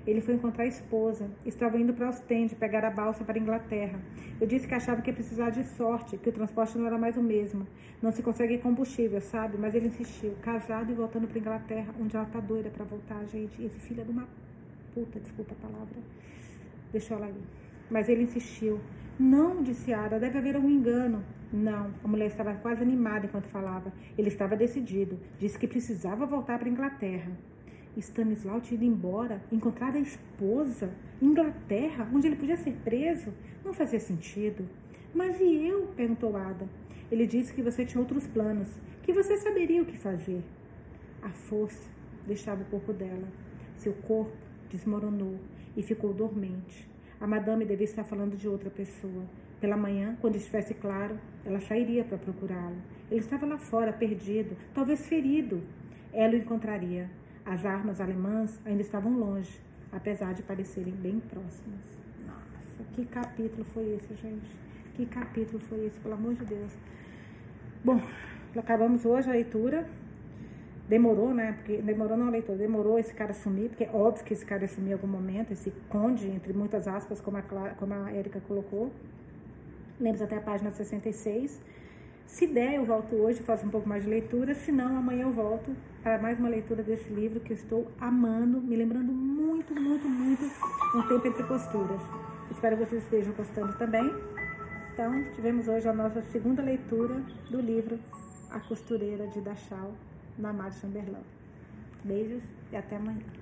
Ele foi encontrar a esposa. Estava indo para Ostende pegar a balsa para a Inglaterra. Eu disse que achava que ia precisar de sorte, que o transporte não era mais o mesmo. Não se consegue combustível, sabe? Mas ele insistiu. Casado e voltando para a Inglaterra, onde ela tá doida para voltar, gente. Esse filho é de uma puta, desculpa a palavra. Deixou ela ir. Mas ele insistiu. Não, disse Ada, deve haver algum engano. Não, a mulher estava quase animada enquanto falava. Ele estava decidido. Disse que precisava voltar para a Inglaterra. Stanislau tinha ido embora, encontrar a esposa, Inglaterra, onde ele podia ser preso. Não fazia sentido. Mas e eu? perguntou Ada. Ele disse que você tinha outros planos, que você saberia o que fazer. A força deixava o corpo dela. Seu corpo desmoronou e ficou dormente. A madame devia estar falando de outra pessoa. Pela manhã, quando estivesse claro, ela sairia para procurá-lo. Ele estava lá fora, perdido, talvez ferido. Ela o encontraria. As armas alemãs ainda estavam longe, apesar de parecerem bem próximas. Nossa, que capítulo foi esse, gente? Que capítulo foi esse, pelo amor de Deus? Bom, acabamos hoje a leitura. Demorou, né? Porque demorou não a leitura, demorou esse cara sumir, porque é óbvio que esse cara sumir em algum momento, esse conde, entre muitas aspas, como a, como a Erika colocou. Lemos até a página 66. Se der, eu volto hoje, faço um pouco mais de leitura, se não, amanhã eu volto para mais uma leitura desse livro que eu estou amando, me lembrando muito, muito, muito Um Tempo Entre Posturas. Espero que vocês estejam gostando também. Então, tivemos hoje a nossa segunda leitura do livro A Costureira de Dachau, na Amado Chamberlain. Beijos e até amanhã.